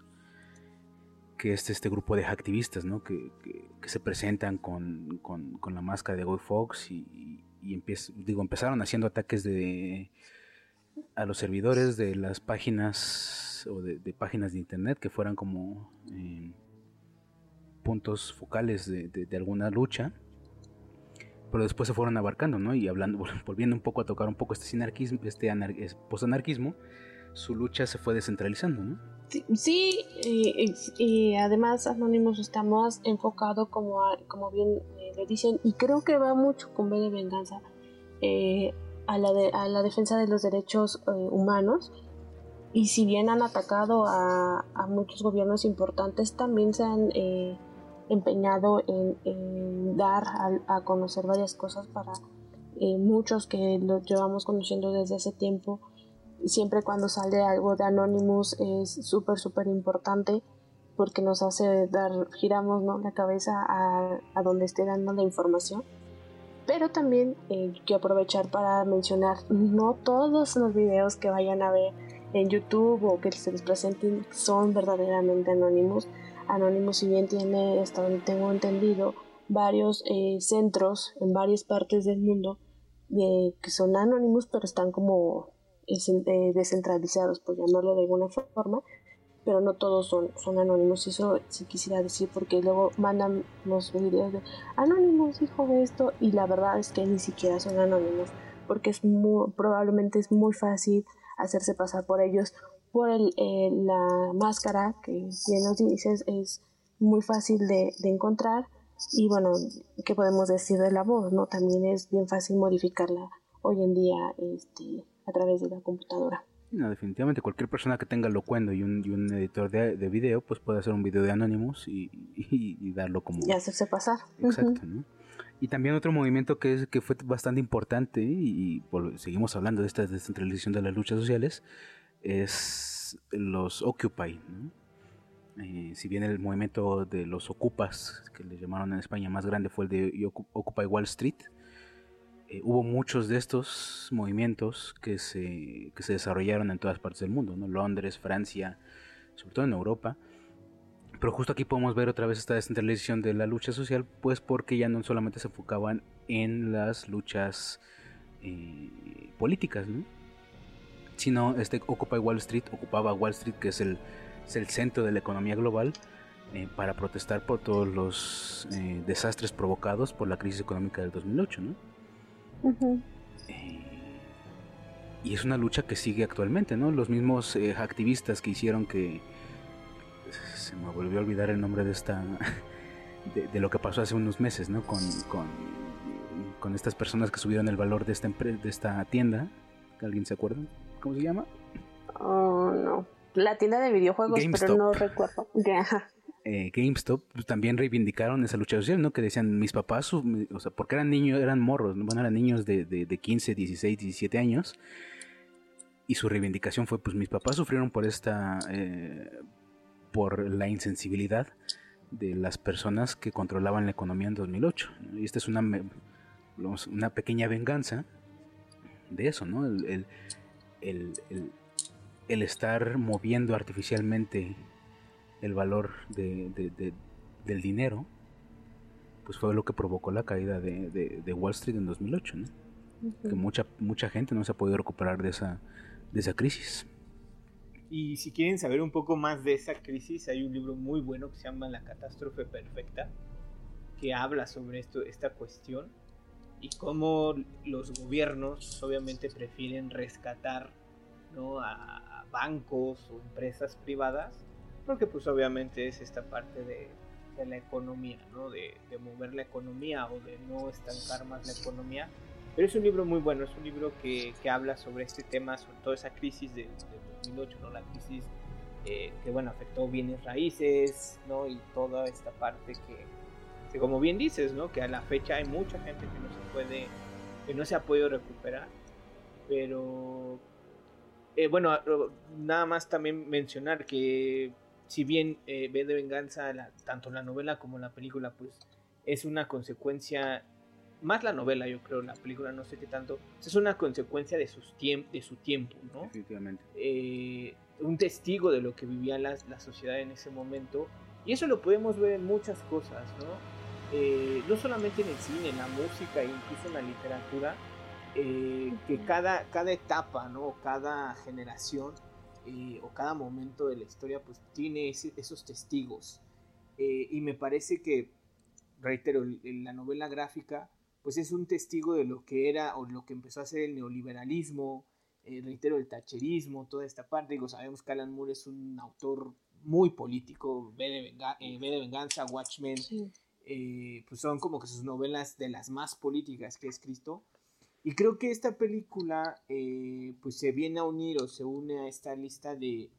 que es este grupo de activistas, ¿no? Que, se presentan con, la máscara de Go Fox y, digo, empezaron haciendo ataques de a los servidores de las páginas o de, páginas de internet que fueran como eh, puntos focales de, alguna lucha pero después se fueron abarcando no y hablando volviendo un poco a tocar un poco este sinarquismo este posanarquismo su lucha se fue descentralizando no sí, y, además Anónimos está más enfocado como como bien eh, le dicen y creo que va mucho con B de venganza eh, a la, a la defensa de los derechos eh, humanos y si bien han atacado a, muchos gobiernos importantes, también se han eh, empeñado en, dar a, conocer varias cosas para eh, muchos que lo llevamos conociendo desde hace tiempo. Siempre cuando sale algo de Anonymous es súper, súper importante porque nos hace dar, giramos ¿no? la cabeza a, a donde esté dando la información pero también eh, quiero aprovechar para mencionar, no todos los videos que vayan a ver en YouTube o que se les presenten son verdaderamente anónimos. Anónimos, si bien tiene, hasta donde tengo entendido, varios eh, centros en varias partes del mundo que son anónimos, pero están como eh, descentralizados, por llamarlo de alguna forma pero no todos son, son anónimos. Eso sí quisiera decir porque luego mandan los videos de anónimos dijo esto y la verdad es que ni siquiera son anónimos porque es muy, probablemente es muy fácil hacerse pasar por ellos por el, eh, la máscara que bien nos dices es muy fácil de, de encontrar y bueno, ¿qué podemos decir de la voz? no También es bien fácil modificarla hoy en día este, a través de la computadora. No, definitivamente cualquier persona que tenga locuendo y un, y un editor de, de, video, pues puede hacer un video de Anonymous y, y, darlo como... Y hacerse pasar. Exacto, ¿no? Y también otro movimiento que, es, que fue bastante importante, y, seguimos hablando de esta descentralización de las luchas sociales, es los Occupy. ¿no? Eh, si bien el movimiento de los Ocupas, que le llamaron en España más grande, fue el de Occupy Wall Street, eh, hubo muchos de estos movimientos que se, que se desarrollaron en todas partes del mundo, ¿no? Londres, Francia, sobre todo en Europa. Pero justo aquí podemos ver otra vez esta descentralización de la lucha social, pues porque ya no solamente se enfocaban en las luchas eh, políticas, ¿no? Sino este Occupy Wall Street ocupaba Wall Street, que es el, el centro de la economía global, eh, para protestar por todos los desastres provocados por la crisis económica del 2008, ¿no? Eh, y es una lucha que sigue actualmente, ¿no? Los mismos eh, activistas que hicieron que... Se me volvió a olvidar el nombre de esta... De, lo que pasó hace unos meses, ¿no? Con, con, estas personas que subieron el valor de esta, de esta tienda. ¿Alguien se acuerda? ¿Cómo se llama? Oh, no. La tienda de videojuegos, pero no recuerdo. eh, GameStop pues, también reivindicaron esa lucha social, ¿no? Que decían, mis papás, o sea, porque eran niños, eran morros, ¿no? bueno, eran niños de, de, de 15, 16, 17 años. Y su reivindicación fue, pues mis papás sufrieron por esta, eh, por la insensibilidad de las personas que controlaban la economía en 2008. Y esta es una, una pequeña venganza de eso, ¿no? El, el, el, el estar moviendo artificialmente el valor de, del dinero, pues fue lo que provocó la caída de, Wall Street en 2008, ¿no? Que mucha, mucha gente no se ha podido recuperar de esa, de esa crisis. Y si quieren saber un poco más de esa crisis, hay un libro muy bueno que se llama La catástrofe perfecta, que habla sobre esto, esta cuestión y cómo los gobiernos obviamente prefieren rescatar ¿no? a bancos o empresas privadas porque pues obviamente es esta parte de, la economía, ¿no? De, mover la economía o de no estancar más la economía. Pero es un libro muy bueno, es un libro que, habla sobre este tema, sobre toda esa crisis de, 2008, ¿no? La crisis eh, que, bueno, afectó bienes raíces, ¿no? Y toda esta parte que, que, como bien dices, ¿no? Que a la fecha hay mucha gente que no se puede, que no se ha podido recuperar, pero eh, bueno, nada más también mencionar que si bien eh, de Venganza, tanto la novela como la película, pues es una consecuencia, más la novela yo creo, la película no sé qué tanto, es una consecuencia de, sus de su tiempo, ¿no? Definitivamente. Eh, un testigo de lo que vivía la, la, sociedad en ese momento. Y eso lo podemos ver en muchas cosas, ¿no? Eh, no solamente en el cine, en la música, e incluso en la literatura, eh, que cada, cada etapa, ¿no? Cada generación eh, o cada momento de la historia, pues tiene esos testigos. y me parece que, reitero, la novela gráfica, pues es un testigo de lo que era o lo que empezó a ser el neoliberalismo, eh, reitero, el tacherismo, toda esta parte. Digo, sabemos que Alan Moore es un autor muy político, B de, eh, de Venganza, Watchmen, eh, pues son como que sus novelas de las más políticas que ha escrito. Y creo que esta película pues se viene a unir o se une a esta lista de,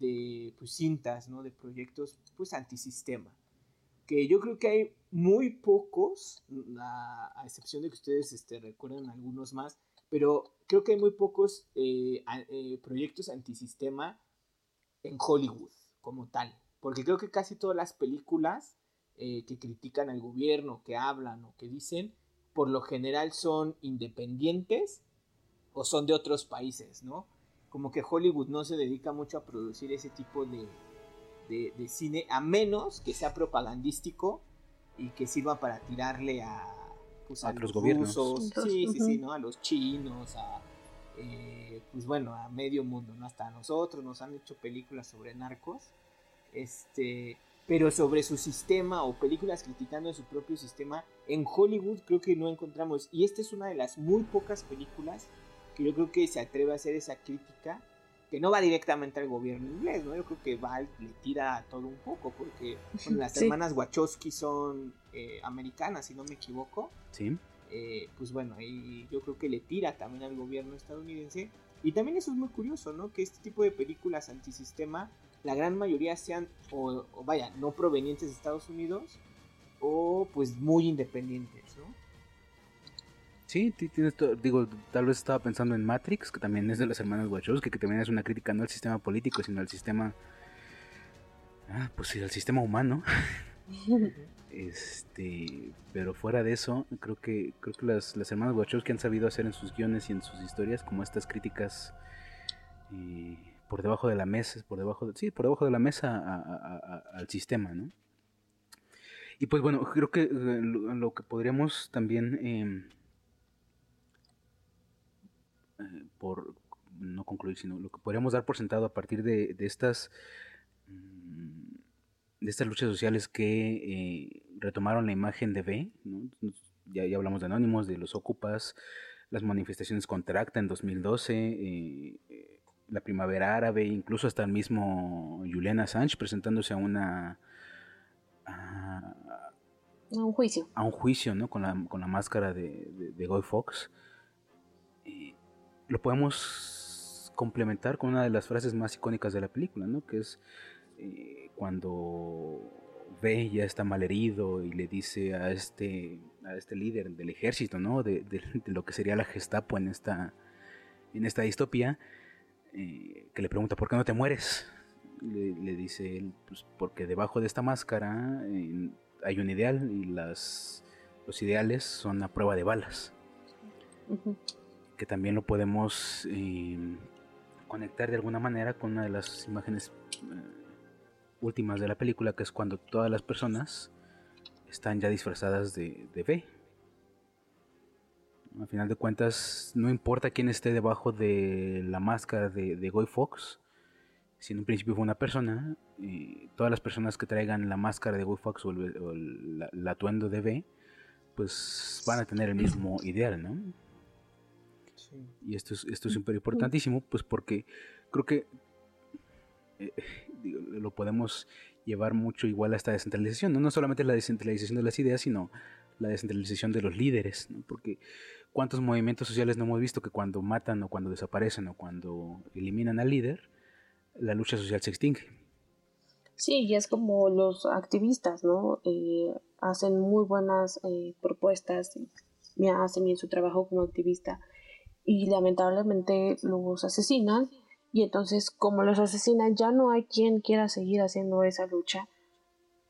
de pues, cintas, ¿no? De proyectos pues antisistema. Que yo creo que hay muy pocos, a, a excepción de que ustedes este, recuerden algunos más, pero creo que hay muy pocos eh, eh, proyectos antisistema en Hollywood como tal. Porque creo que casi todas las películas eh, que critican al gobierno, que hablan o que dicen, por lo general son independientes o son de otros países, ¿no? Como que Hollywood no se dedica mucho a producir ese tipo de, de cine, a menos que sea propagandístico y que sirva para tirarle a, pues, a, los gobiernos. sí, sí, sí, ¿no? A los chinos, a, eh, pues bueno, a medio mundo, ¿no? Hasta a nosotros nos han hecho películas sobre narcos, este, pero sobre su sistema o películas criticando su propio sistema, en Hollywood creo que no encontramos, y esta es una de las muy pocas películas que yo creo que se atreve a hacer esa crítica que no va directamente al gobierno inglés, ¿no? Yo creo que va, le tira todo un poco, porque las hermanas Wachowski son eh, americanas, si no me equivoco. Sí. Eh, pues bueno, y yo creo que le tira también al gobierno estadounidense. Y también eso es muy curioso, ¿no? Que este tipo de películas antisistema, la gran mayoría sean, o, o vaya, no provenientes de Estados Unidos, o pues muy independientes, ¿no? Sí, tienes digo, tal vez estaba pensando en Matrix, que también es de las hermanas Wachowski, que también es una crítica no al sistema político, sino al sistema, ah, pues sí, al sistema humano. este, pero fuera de eso, creo que creo que las, las hermanas Wachowski han sabido hacer en sus guiones y en sus historias como estas críticas eh, por debajo de la mesa, por debajo, de, sí, por debajo de la mesa al sistema, ¿no? Y pues bueno, creo que eh, lo, que podríamos también em, eh, por no concluir, sino lo que podríamos dar por sentado a partir de, estas mm, de estas luchas sociales que eh, retomaron la imagen de B, ya, hablamos de Anónimos, de los Ocupas, las manifestaciones contra ACTA en 2012, eh, la primavera árabe, incluso hasta el mismo Julian Assange presentándose a una... A, un juicio. A un juicio, ¿no? Con la, con la máscara de, de, de Guy Fox lo podemos complementar con una de las frases más icónicas de la película, ¿no? Que es eh, cuando ve ya está malherido y le dice a este, a este líder del ejército, ¿no? De, lo que sería la Gestapo en esta, en esta distopía, eh, que le pregunta, ¿por qué no te mueres? Le, dice él, pues porque debajo de esta máscara hay un ideal y las, los ideales son a prueba de balas que también lo podemos eh, conectar de alguna manera con una de las imágenes eh, últimas de la película, que es cuando todas las personas están ya disfrazadas de, de B. A final de cuentas, no importa quién esté debajo de la máscara de, de Goy Fox, si en un principio fue una persona, y todas las personas que traigan la máscara de Goy Fox o el, atuendo de B, pues van a tener el mismo ideal, ¿no? Y esto es esto es súper importantísimo, pues porque creo que eh, lo podemos llevar mucho igual a esta descentralización, ¿no? no solamente la descentralización de las ideas, sino la descentralización de los líderes, porque cuántos movimientos sociales no hemos visto que cuando matan o cuando desaparecen o cuando eliminan al líder, la lucha social se extingue. Sí, y es como los activistas, ¿no? Eh, hacen muy buenas eh, propuestas, hacen bien su trabajo como activista, y lamentablemente los asesinan y entonces como los asesinan ya no hay quien quiera seguir haciendo esa lucha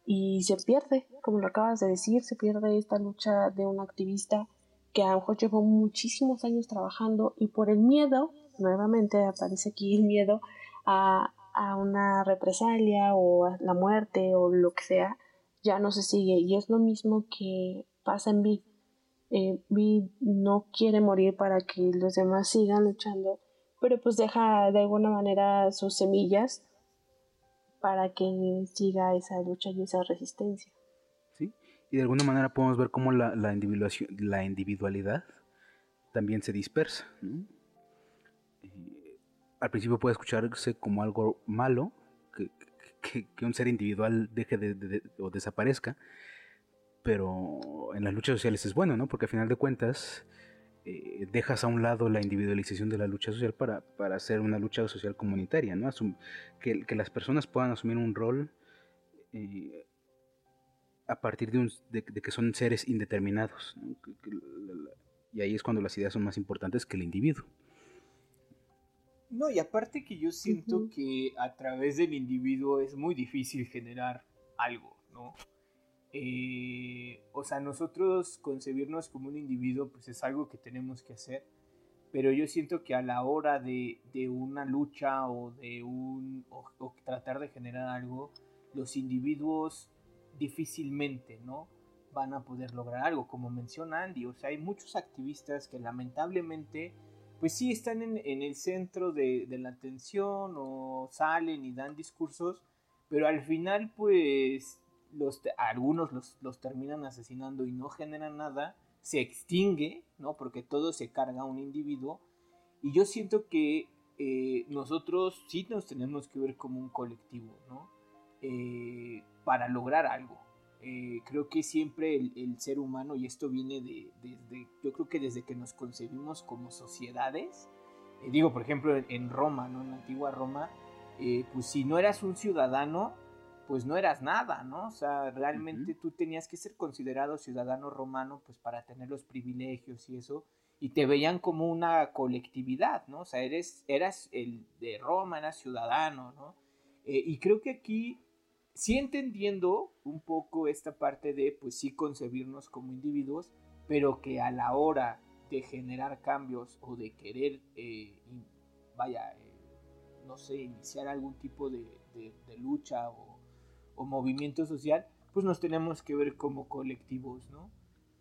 y se pierde, como lo acabas de decir, se pierde esta lucha de un activista que a lo mejor llevó muchísimos años trabajando y por el miedo, nuevamente aparece aquí el miedo a, a una represalia o a la muerte o lo que sea, ya no se sigue y es lo mismo que pasa en Vi. Eh, Vi no quiere morir para que los demás sigan luchando, pero pues deja de alguna manera sus semillas para que siga esa lucha y esa resistencia. Y de alguna manera podemos ver cómo la, la, la individualidad también se dispersa. Al principio puede escucharse como algo malo, que, que, un ser individual deje de, o desaparezca, pero en las luchas sociales es bueno, ¿no? Porque al final de cuentas eh, dejas a un lado la individualización de la lucha social para, para hacer una lucha social comunitaria, ¿no? Que, que, las personas puedan asumir un rol eh, a partir de, un, de, de, que son seres indeterminados. ¿no? Que, que, y ahí es cuando las ideas son más importantes que el individuo. No, y aparte que yo siento uh -huh. que a través del individuo es muy difícil generar algo, ¿no? Eh, o sea, nosotros concebirnos como un individuo, pues es algo que tenemos que hacer. Pero yo siento que a la hora de, de una lucha o de un. O, o, tratar de generar algo, los individuos difícilmente, ¿no? Van a poder lograr algo, como menciona Andy. O sea, hay muchos activistas que lamentablemente, pues sí están en, en el centro de, de la atención o salen y dan discursos, pero al final, pues los, algunos los, los, terminan asesinando y no generan nada, se extingue, ¿no? Porque todo se carga a un individuo. Y yo siento que eh, nosotros sí nos tenemos que ver como un colectivo, ¿no? Eh, para lograr algo. Eh, creo que siempre el, el, ser humano, y esto viene de, desde, yo creo que desde que nos concebimos como sociedades, eh, digo, por ejemplo, en, en, Roma, ¿no? En la antigua Roma, eh, pues si no eras un ciudadano, pues no eras nada, ¿no? O sea, realmente uh -huh. tú tenías que ser considerado ciudadano romano, pues para tener los privilegios y eso, y te veían como una colectividad, ¿no? O sea, eres, eras el de Roma, eras ciudadano, ¿no? Y creo que aquí, sí entendiendo un poco esta parte de, pues sí concebirnos como individuos, pero que a la hora de generar cambios o de querer, eh, vaya, eh, no sé, iniciar algún tipo de, de, de lucha o o movimiento social, pues nos tenemos que ver como colectivos, ¿no?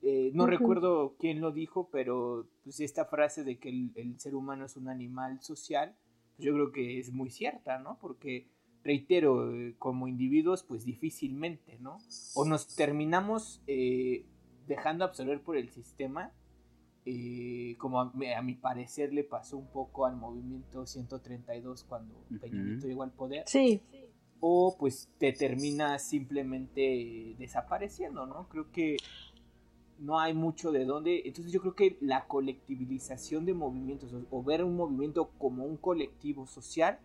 Eh, no uh -huh. recuerdo quién lo dijo, pero pues esta frase de que el, el, ser humano es un animal social, pues yo creo que es muy cierta, ¿no? Porque, reitero, eh, como individuos, pues difícilmente, ¿no? O nos terminamos eh, dejando absorber por el sistema, eh, como a, a, mi parecer le pasó un poco al movimiento 132 cuando uh -huh. Peña Nieto llegó al poder. Sí o pues te termina simplemente desapareciendo, ¿no? Creo que no hay mucho de dónde. Entonces yo creo que la colectivización de movimientos o ver un movimiento como un colectivo social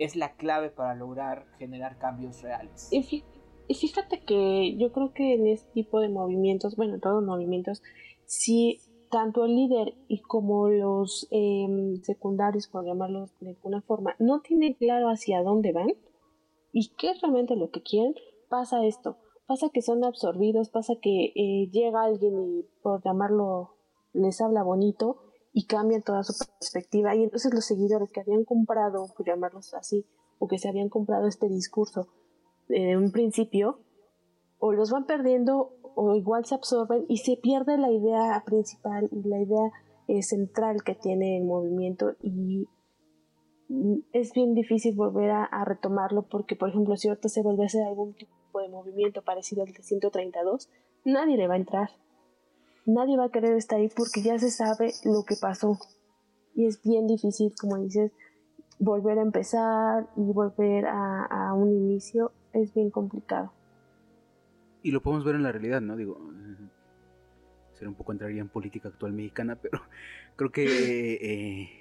es la clave para lograr generar cambios reales. Y fíjate que yo creo que en este tipo de movimientos, bueno, en todos los movimientos, sí, tanto el líder y como los eh, secundarios, por llamarlos de alguna forma, no tienen claro hacia dónde van y qué es realmente lo que quieren, pasa esto. Pasa que son absorbidos, pasa que eh, llega alguien y por llamarlo les habla bonito y cambia toda su perspectiva y entonces los seguidores que habían comprado, por llamarlos así, o que se habían comprado este discurso en un principio, o los van perdiendo o igual se absorben y se pierde la idea principal y la idea eh, central que tiene el movimiento y es bien difícil volver a, a, retomarlo porque, por ejemplo, si ahorita se vuelve a algún tipo de movimiento parecido al de 132, nadie le va a entrar. Nadie va a querer estar ahí porque ya se sabe lo que pasó. Y es bien difícil, como dices, volver a empezar y volver a, a un inicio es bien complicado. Y lo podemos ver en la realidad, ¿no? Digo, ser un poco entraría en política actual mexicana, pero creo que... Eh,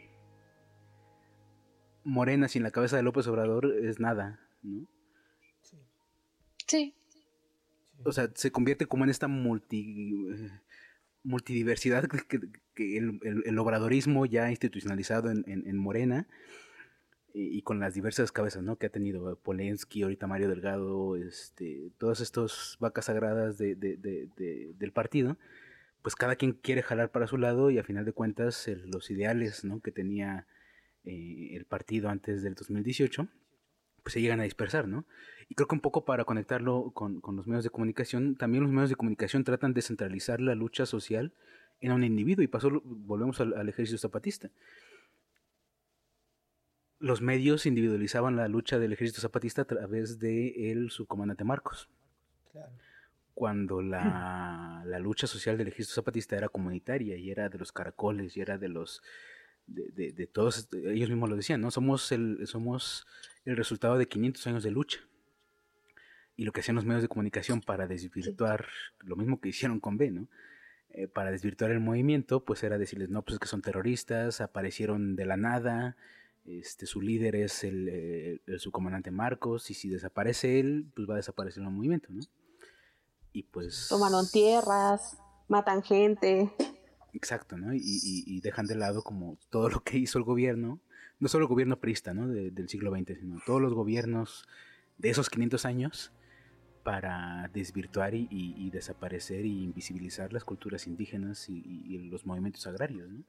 Morena sin la cabeza de López Obrador es nada, ¿no? Sí. Sí. O sea, se convierte como en esta multi, eh, multidiversidad que, el, el, el, obradorismo ya institucionalizado en, en, en, Morena y, con las diversas cabezas, ¿no? Que ha tenido Polensky, ahorita Mario Delgado, este, todas estas vacas sagradas de, del partido, pues cada quien quiere jalar para su lado y a final de cuentas los ideales, ¿no? Que tenía eh, el partido antes del 2018, pues se llegan a dispersar, ¿no? Y creo que un poco para conectarlo con, con los medios de comunicación, también los medios de comunicación tratan de centralizar la lucha social en un individuo y pasó, volvemos al, al ejército zapatista los medios individualizaban la lucha del ejército zapatista a través de el subcomandante Marcos. Cuando la, la, lucha social del ejército zapatista era comunitaria y era de los caracoles y era de los de, de, todos, ellos mismos lo decían, ¿no? Somos el, somos el resultado de 500 años de lucha. Y lo que hacían los medios de comunicación para desvirtuar, lo mismo que hicieron con B, ¿no? Eh, para desvirtuar el movimiento, pues era decirles, no, pues es que son terroristas, aparecieron de la nada, este, su líder es el, su comandante Marcos, y si desaparece él, pues va a desaparecer el movimiento, ¿no? Y pues... Tomaron tierras, matan gente. Exacto, ¿no? Y, dejan de lado como todo lo que hizo el gobierno, no solo el gobierno prista, ¿no? del siglo XX, sino todos los gobiernos de esos 500 años para desvirtuar y, desaparecer y invisibilizar las culturas indígenas y, los movimientos agrarios, ¿no?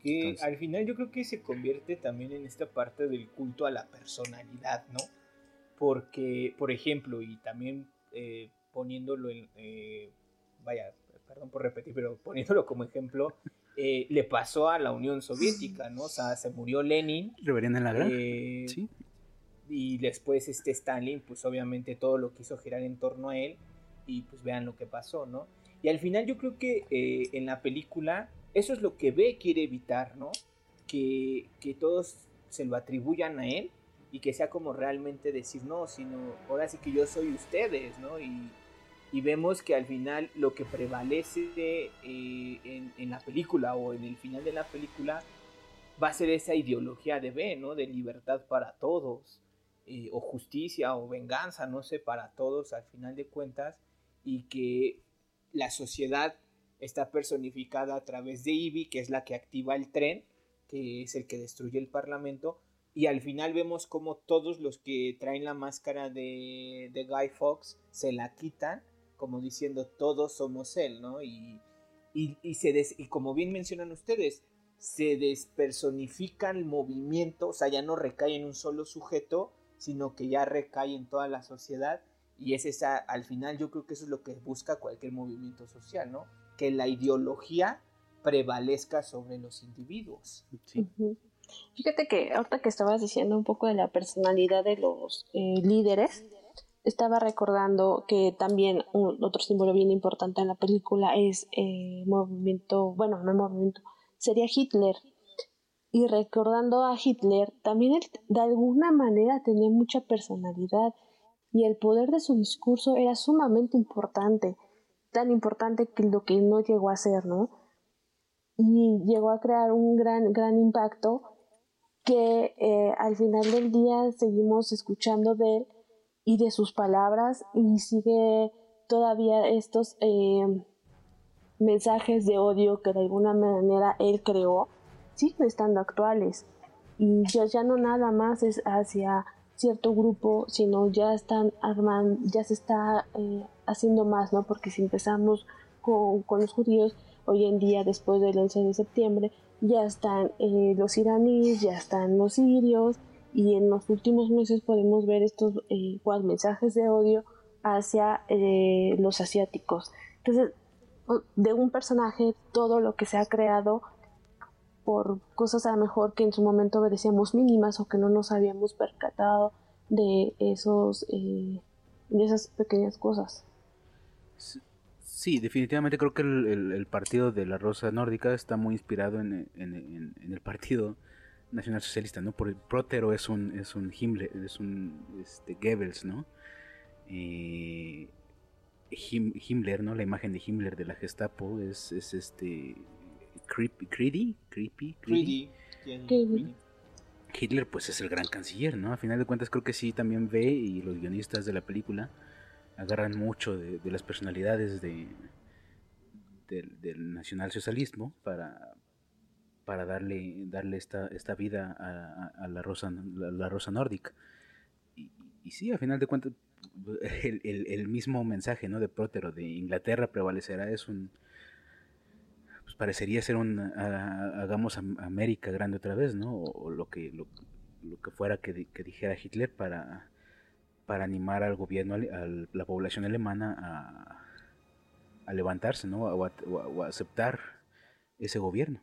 que al final yo creo que se convierte también en esta parte del culto a la personalidad, ¿no? Porque, por ejemplo, y también eh, poniéndolo en, eh, vaya, perdón por repetir, pero poniéndolo como ejemplo, eh, le pasó a la Unión Soviética, ¿no? O sea, se murió Lenin. Reverían en la gran. sí. Y después este Stalin, pues obviamente todo lo quiso girar en torno a él y pues vean lo que pasó, ¿no? Y al final yo creo que en la película eso es lo que B quiere evitar, ¿no? Que, todos se lo atribuyan a él y que sea como realmente decir, no, sino ahora sí que yo soy ustedes, ¿no? Y, vemos que al final lo que prevalece eh, en, la película o en el final de la película va a ser esa ideología de B, ¿no? De libertad para todos, eh, o justicia o venganza, no sé, para todos al final de cuentas, y que la sociedad está personificada a través de Ivy, que es la que activa el tren, que es el que destruye el Parlamento, y al final vemos como todos los que traen la máscara de, Guy Fox se la quitan, como diciendo todos somos él, ¿no? Y, y, se y como bien mencionan ustedes, se despersonifica el movimiento, o sea, ya no recae en un solo sujeto, sino que ya recae en toda la sociedad, y es esa, al final yo creo que eso es lo que busca cualquier movimiento social, ¿no? que la ideología prevalezca sobre los individuos. Fíjate que ahorita que estabas diciendo un poco de la personalidad de los eh, líderes, estaba recordando que también otro símbolo bien importante en la película es eh, movimiento, bueno, no movimiento, sería Hitler. Y recordando a Hitler, también él de alguna manera tenía mucha personalidad y el poder de su discurso era sumamente importante tan importante que lo que no llegó a ser, ¿no? Y llegó a crear un gran, gran impacto que eh, al final del día seguimos escuchando de él y de sus palabras y sigue todavía estos eh, mensajes de odio que de alguna manera él creó, siguen estando actuales. Y ya, ya no nada más es hacia cierto grupo, sino ya están armando, ya se está eh, haciendo más, ¿no? Porque si empezamos con, los judíos, hoy en día, después del 11 de septiembre, ya están eh, los iraníes, ya están los sirios, y en los últimos meses podemos ver estos eh, mensajes de odio hacia eh, los asiáticos. Entonces, de un personaje, todo lo que se ha creado por cosas a lo mejor que en su momento obedecíamos mínimas o que no nos habíamos percatado de esos de esas pequeñas cosas. Sí, definitivamente creo que el, partido de la Rosa Nórdica está muy inspirado en, el partido nacional socialista, ¿no? Por el Prótero es un es un Himmler, es un este, Goebbels, ¿no? Eh, Himmler, ¿no? La imagen de Himmler de la Gestapo es, es este creepy, creepy, creepy, creepy. Hitler pues es el gran canciller, ¿no? A final de cuentas creo que sí también ve y los guionistas de la película agarran mucho de, las personalidades de, del nacionalsocialismo para, para darle, darle esta, esta vida a, la, rosa, la, rosa nórdica. Y, sí, a final de cuentas, el, el, mismo mensaje ¿no? de Prótero de Inglaterra prevalecerá es un... Pues parecería ser un... hagamos América grande otra vez, ¿no? O, lo, que, lo, que fuera que, que dijera Hitler para para animar al gobierno, a la población alemana a, levantarse, ¿no? O a, aceptar ese gobierno.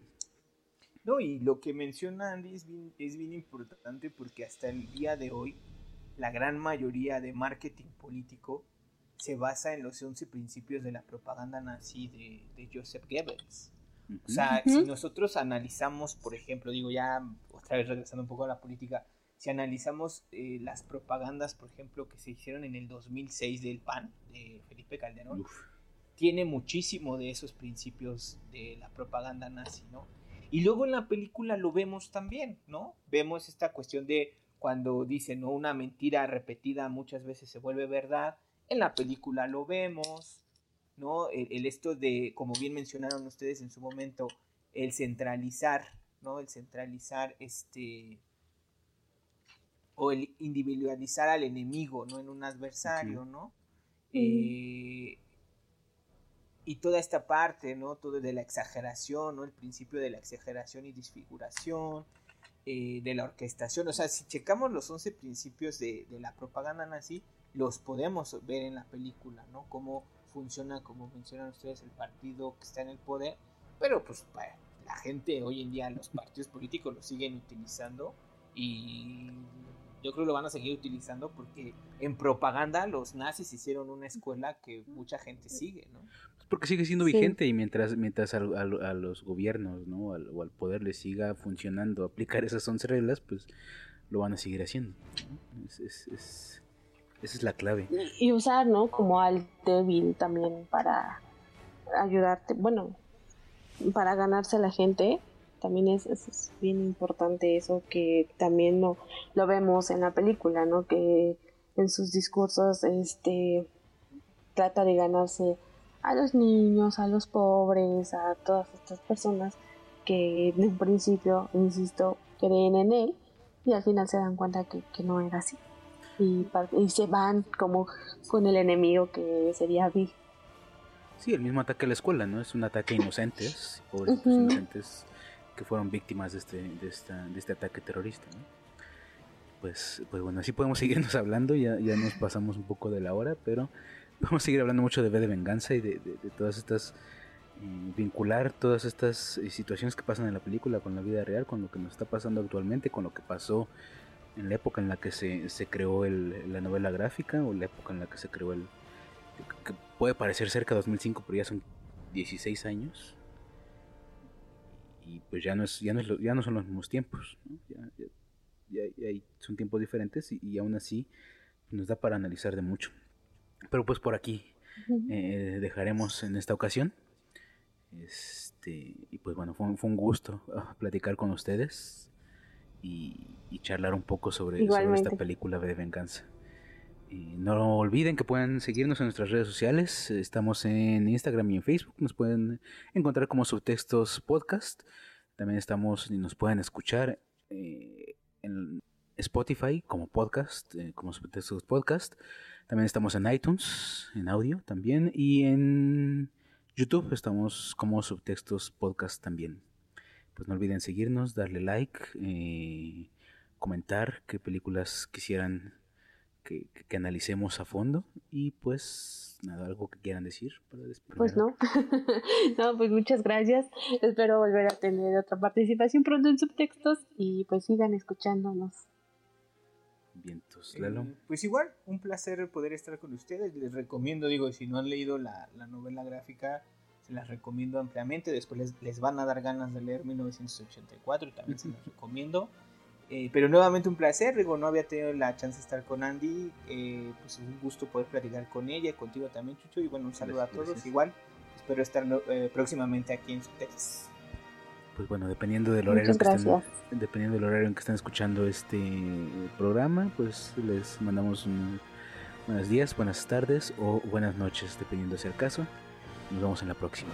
No, y lo que menciona Andy es bien, es bien importante porque hasta el día de hoy la gran mayoría de marketing político se basa en los 11 principios de la propaganda nazi de, Joseph Goebbels. O sea, si nosotros analizamos, por ejemplo, digo ya otra vez regresando un poco a la política, si analizamos eh, las propagandas, por ejemplo, que se hicieron en el 2006 del PAN, de Felipe Calderón, tiene muchísimo de esos principios de la propaganda nazi, ¿no? Y luego en la película lo vemos también, ¿no? Vemos esta cuestión de cuando dicen, ¿no? Una mentira repetida muchas veces se vuelve verdad. En la película lo vemos, ¿no? El, el esto de, como bien mencionaron ustedes en su momento, el centralizar, ¿no? El centralizar este o el individualizar al enemigo, ¿no? En un adversario, ¿no? Eh, y toda esta parte, ¿no? Todo de la exageración, ¿no? El principio de la exageración y disfiguración, eh, de la orquestación. O sea, si checamos los 11 principios de, la propaganda nazi, los podemos ver en la película, ¿no? Cómo funciona, como mencionan ustedes, el partido que está en el poder. Pero pues la gente hoy en día, los partidos políticos los siguen utilizando y yo creo que lo van a seguir utilizando porque en propaganda los nazis hicieron una escuela que mucha gente sigue, ¿no? Porque sigue siendo vigente y mientras mientras a, los gobiernos ¿no? o al poder les siga funcionando aplicar esas 11 reglas, pues lo van a seguir haciendo. Es, esa es la clave. Y usar, ¿no? Como al débil también para ayudarte, bueno, para ganarse a la gente también es, es, bien importante eso que también no, lo vemos en la película, ¿no? Que en sus discursos este trata de ganarse a los niños, a los pobres, a todas estas personas que en un principio, insisto, creen en él y al final se dan cuenta que, no era así. Y, y, se van como con el enemigo que sería Bill. Sí, el mismo ataque a la escuela, ¿no? Es un ataque a inocentes, pobres inocentes que fueron víctimas de este, de esta, de este ataque terrorista. Pues, pues bueno, así podemos seguirnos hablando, ya, ya nos pasamos un poco de la hora, pero vamos a seguir hablando mucho de B de Venganza y de, todas estas, eh, vincular todas estas eh, situaciones que pasan en la película con la vida real, con lo que nos está pasando actualmente, con lo que pasó en la época en la que se, se creó el, la novela gráfica o la época en la que se creó el... que puede parecer cerca de 2005, pero ya son 16 años y pues ya no es ya no es ya no son los mismos tiempos Ya, son tiempos diferentes y, aún así nos da para analizar de mucho. Pero pues por aquí eh, dejaremos en esta ocasión. Este y pues bueno fue, un gusto ah, platicar con ustedes y, charlar un poco sobre, sobre esta película de venganza y no olviden que pueden seguirnos en nuestras redes sociales. Estamos en Instagram y en Facebook. Nos pueden encontrar como subtextos podcast. También estamos y nos pueden escuchar eh, en Spotify como podcast, eh, como subtextos podcast. También estamos en iTunes, en audio también. Y en YouTube estamos como subtextos podcast también. Pues no olviden seguirnos, darle like, eh, comentar qué películas quisieran que, analicemos a fondo y pues nada, algo que quieran decir para Pues no, no, pues muchas gracias, espero volver a tener otra participación pronto en subtextos y pues sigan escuchándonos. Vientos, Lalo. Eh, pues igual, un placer poder estar con ustedes, les recomiendo, digo, si no han leído la, la novela gráfica, se las recomiendo ampliamente, después les, les, van a dar ganas de leer 1984 y también se los recomiendo. Eh, pero nuevamente un placer, digo, no había tenido la chance de estar con Andy, eh, pues es un gusto poder platicar con ella, contigo también, Chucho, y bueno, un saludo a todos, igual, espero estar eh, próximamente aquí en Texas. Pues bueno, dependiendo del horario que estén, dependiendo del horario en que estén escuchando este programa, pues les mandamos buenos días, buenas tardes o buenas noches, dependiendo si el caso. Nos vemos en la próxima.